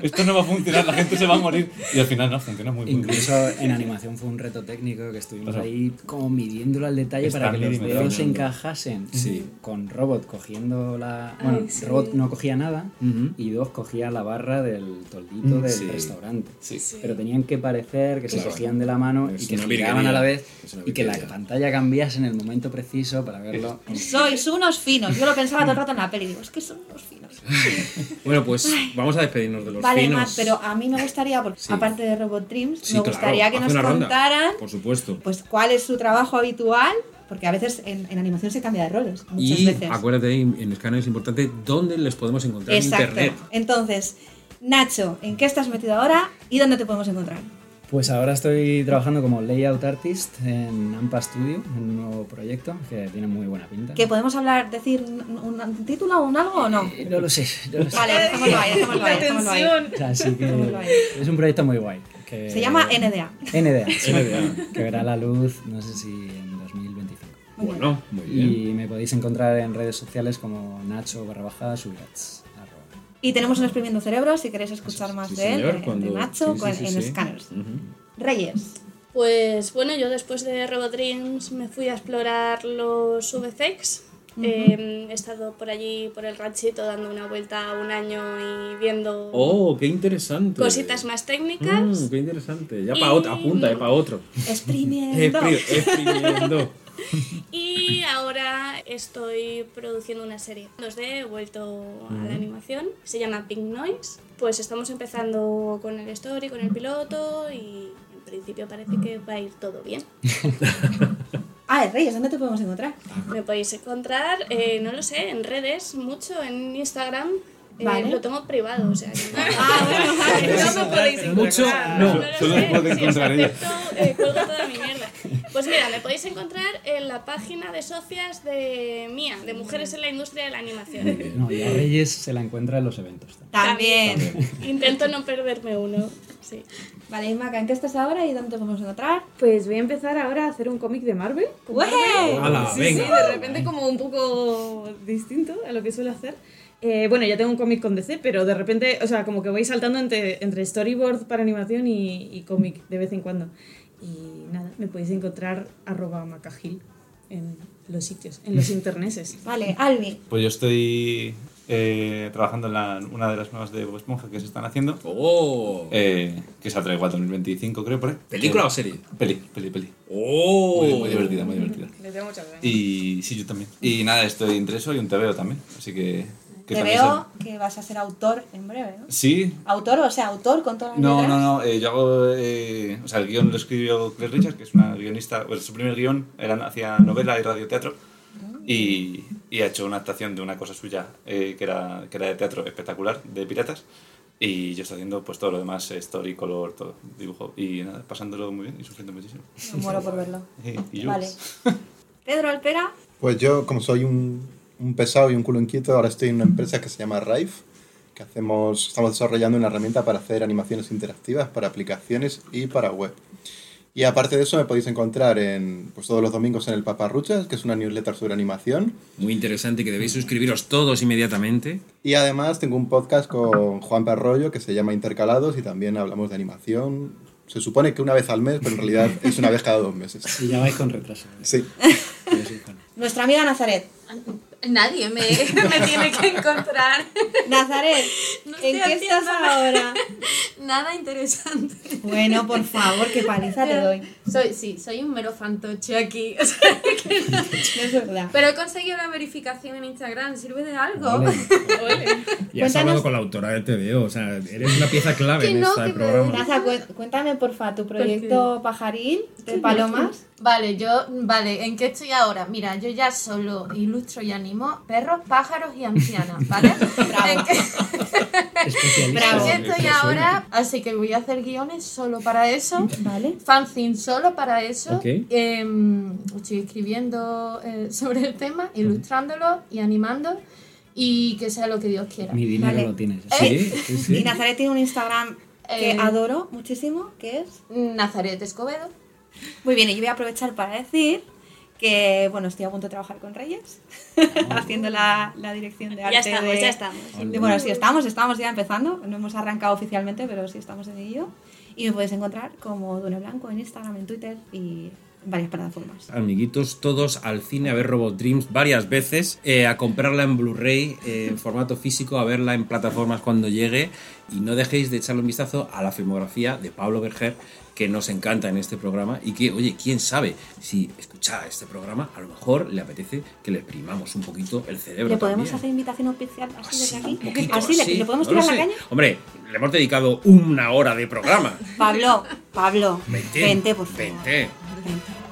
esto no va a funcionar, la gente se va a morir. Y al final no, funciona muy bien. Incluso en animación fue un reto técnico que estuvimos ahí como midiéndolo al detalle para que los dedos se encajasen. Sí. Con robot cogiendo la. Bueno, Ay, sí. robot no cogía nada Ujú. y dos cogía la barra del toldito del Sí. restaurante. Sí. Pero tenían que parecer que se Claro. cogían de la mano Es y que una giraban a la vez y que la pantalla cambiase en el momento preciso para verlo. Sois unos finos. Yo lo pensaba todo el rato en la peli. Digo, es que son unos finos. Bueno, pues vamos a despedirnos de los Vale, finos. Matt, pero a mí me gustaría, porque Sí. aparte de Robot Dreams, Sí, me claro, gustaría que nos ronda. contaran Por supuesto. pues cuál es su trabajo habitual, porque a veces en, en animación se cambia de roles, muchas Y veces. acuérdate, en Scanner es importante dónde les podemos encontrar en Exacto. internet. Entonces, Nacho, ¿en qué estás metido ahora y dónde te podemos encontrar? Pues ahora estoy trabajando como layout artist en Ampa Studio, en un nuevo proyecto que tiene muy buena pinta. ¿Que podemos hablar, decir un, un- un título o un algo o no? No lo sé, no lo sé. Vale, dejémoslo ahí, dejémoslo ahí, dejémoslo ahí. Así que es un proyecto muy guay. que- Se llama NDA. NDA. sí, NDA. Que verá la luz, no sé si en 2025. Bueno, muy bien. Y me podéis encontrar en redes sociales como Nacho barra baja Subirats. Y tenemos un Exprimiendo Cerebros, si queréis escuchar más Sí, de él, de- Nacho, sí, sí, con- sí, en sí. Scanners. Reyes. Pues bueno, yo después de Robot Dreams me fui a explorar los VFX. Eh, he estado por allí, por el ranchito, dando una vuelta un año y viendo Oh, qué interesante. cositas más técnicas. Mm, qué interesante. Ya Y- para otro, apunta, eh, para otro. Exprimiendo. Expri- Exprimiendo. Y ahora estoy produciendo una serie 2D, he vuelto a la animación, se llama Pink Noise. Pues estamos empezando con el story, con el piloto y en principio parece que va a ir todo bien. Ah, Reyes, ¿dónde te podemos encontrar? Me podéis encontrar, eh, no lo sé, en redes, mucho en Instagram. eh, Vale. Lo tengo privado, o sea que no, Ah, bueno, vale. No me podéis Mucho, encontrar. no. no lo solo sé, si encontrar os ella. acepto, eh, cuelgo toda mi mierda. Pues mira, me podéis encontrar en la página de socias de mía, de Mujeres en la Industria de la Animación. No, y a Reyes se la encuentra en los eventos. también. También. Intento no perderme uno. Sí. Vale, y Maca, ¿en qué estás ahora y dónde te podemos encontrar? Pues voy a empezar ahora a hacer un cómic de Marvel. Marvel. ¡Hala, Sí, venga! sí, de repente como un poco distinto a lo que suelo hacer. Eh, bueno, ya tengo un cómic con DC, pero de repente, o sea, como que voy saltando entre, entre storyboard para animación y, y cómic de vez en cuando. Y nada, me podéis encontrar arroba macagil en los sitios, en los interneses. Vale, Albi. Pues yo estoy eh, trabajando en la- una de las nuevas de Bob Esponja que se están haciendo, Oh. eh, que saldrá igual 2025 creo por ahí. ¿Película Eh, o serie? Peli, peli, peli. Oh. Muy, muy divertida, muy divertida. Le tengo muchas ganas. Y sí, yo también. Y nada, estoy entre eso y un TVO también, así que... que Te veo sal- que vas a ser autor en breve, ¿no? Sí, Autor, o sea, autor con todas las No, letras. no, no. eh, yo hago. eh, o sea, el guion lo escribió Claire Richards, que es una guionista. Pues su primer guion era, hacía novela y radioteatro. Y, y ha hecho una adaptación de una cosa suya que, era, que era de teatro espectacular, de piratas. Y yo estoy haciendo pues todo lo demás, eh, story, color, todo, dibujo. Y nada, pasándolo muy bien y sufriendo muchísimo. Me muero por verlo. Y, y yo. Vale. Pedro Alpera. Pues yo, como soy un, un pesado y un culo inquieto, ahora estoy en una empresa que se llama Rife, que hacemos, estamos desarrollando una herramienta para hacer animaciones interactivas para aplicaciones y para web. Y aparte de eso me podéis encontrar en, pues, todos los domingos en el Paparruchas, que es una newsletter sobre animación. Muy interesante que debéis suscribiros todos inmediatamente. Y además tengo un podcast con Juan Perrollo que se llama Intercalados y también hablamos de animación. Se supone que una vez al mes, pero en realidad es una vez cada dos meses. Y ya vais con retraso. Sí. Nuestra amiga Nazaret. Nadie me, me tiene que encontrar. Nazaret, No ¿en qué estás ahora? Nada interesante. Bueno, por favor, qué paliza te doy. Soy, sí, soy un mero fantoche aquí. o sea, que no- No es verdad. Pero he conseguido la verificación en Instagram. ¿Sirve de algo? Vale. Y has Cuéntanos- hablado con la autora de TVO, o sea, eres una pieza clave Que en no, este que me- programa. Naza, cué- cuéntame porfa tu proyecto pajaril de palomas. Vale, yo, vale, ¿en qué estoy ahora? Mira, yo ya solo ilustro y animo perros, pájaros y ancianas, ¿vale? ¿En qué, Especialista. Bravo. en qué estoy ahora? Así que voy a hacer guiones solo para eso. Vale. Fanzine solo para eso. Ok. Em, estoy escribiendo eh, sobre el tema, ilustrándolo y animando. Y que sea lo que Dios quiera. Mi dinero Vale. lo tienes. Sí, sí, sí. Y Nazaret tiene un Instagram que Eh. adoro muchísimo, que es... Nazaret Escobedo. Muy bien, y yo voy a aprovechar para decir que bueno, estoy a punto de trabajar con Reyes, haciendo la, la dirección de arte. Ya estamos, de- ya estamos. de- bueno, sí, estamos, estamos ya empezando, no hemos arrancado oficialmente, pero sí estamos en ello. Y me puedes encontrar como Dune Blanco en Instagram, en Twitter y en varias plataformas. Amiguitos, todos al cine a ver Robot Dreams varias veces, eh, a comprarla en Blu-ray, eh, en formato físico, a verla en plataformas cuando llegue y no dejéis de echarle un vistazo a la filmografía de Pablo Berger que nos encanta en este programa y que, oye, quién sabe, si escucha este programa, a lo mejor le apetece que le exprimamos un poquito el cerebro. ¿Le podemos también. hacer invitación oficial así desde aquí? Poquito, ¿Así? ¿Le, así. le podemos No tirar la sé. caña? Hombre, le hemos dedicado una hora de programa. Pablo, Pablo, Vente, vente, por favor. Vente. Vente.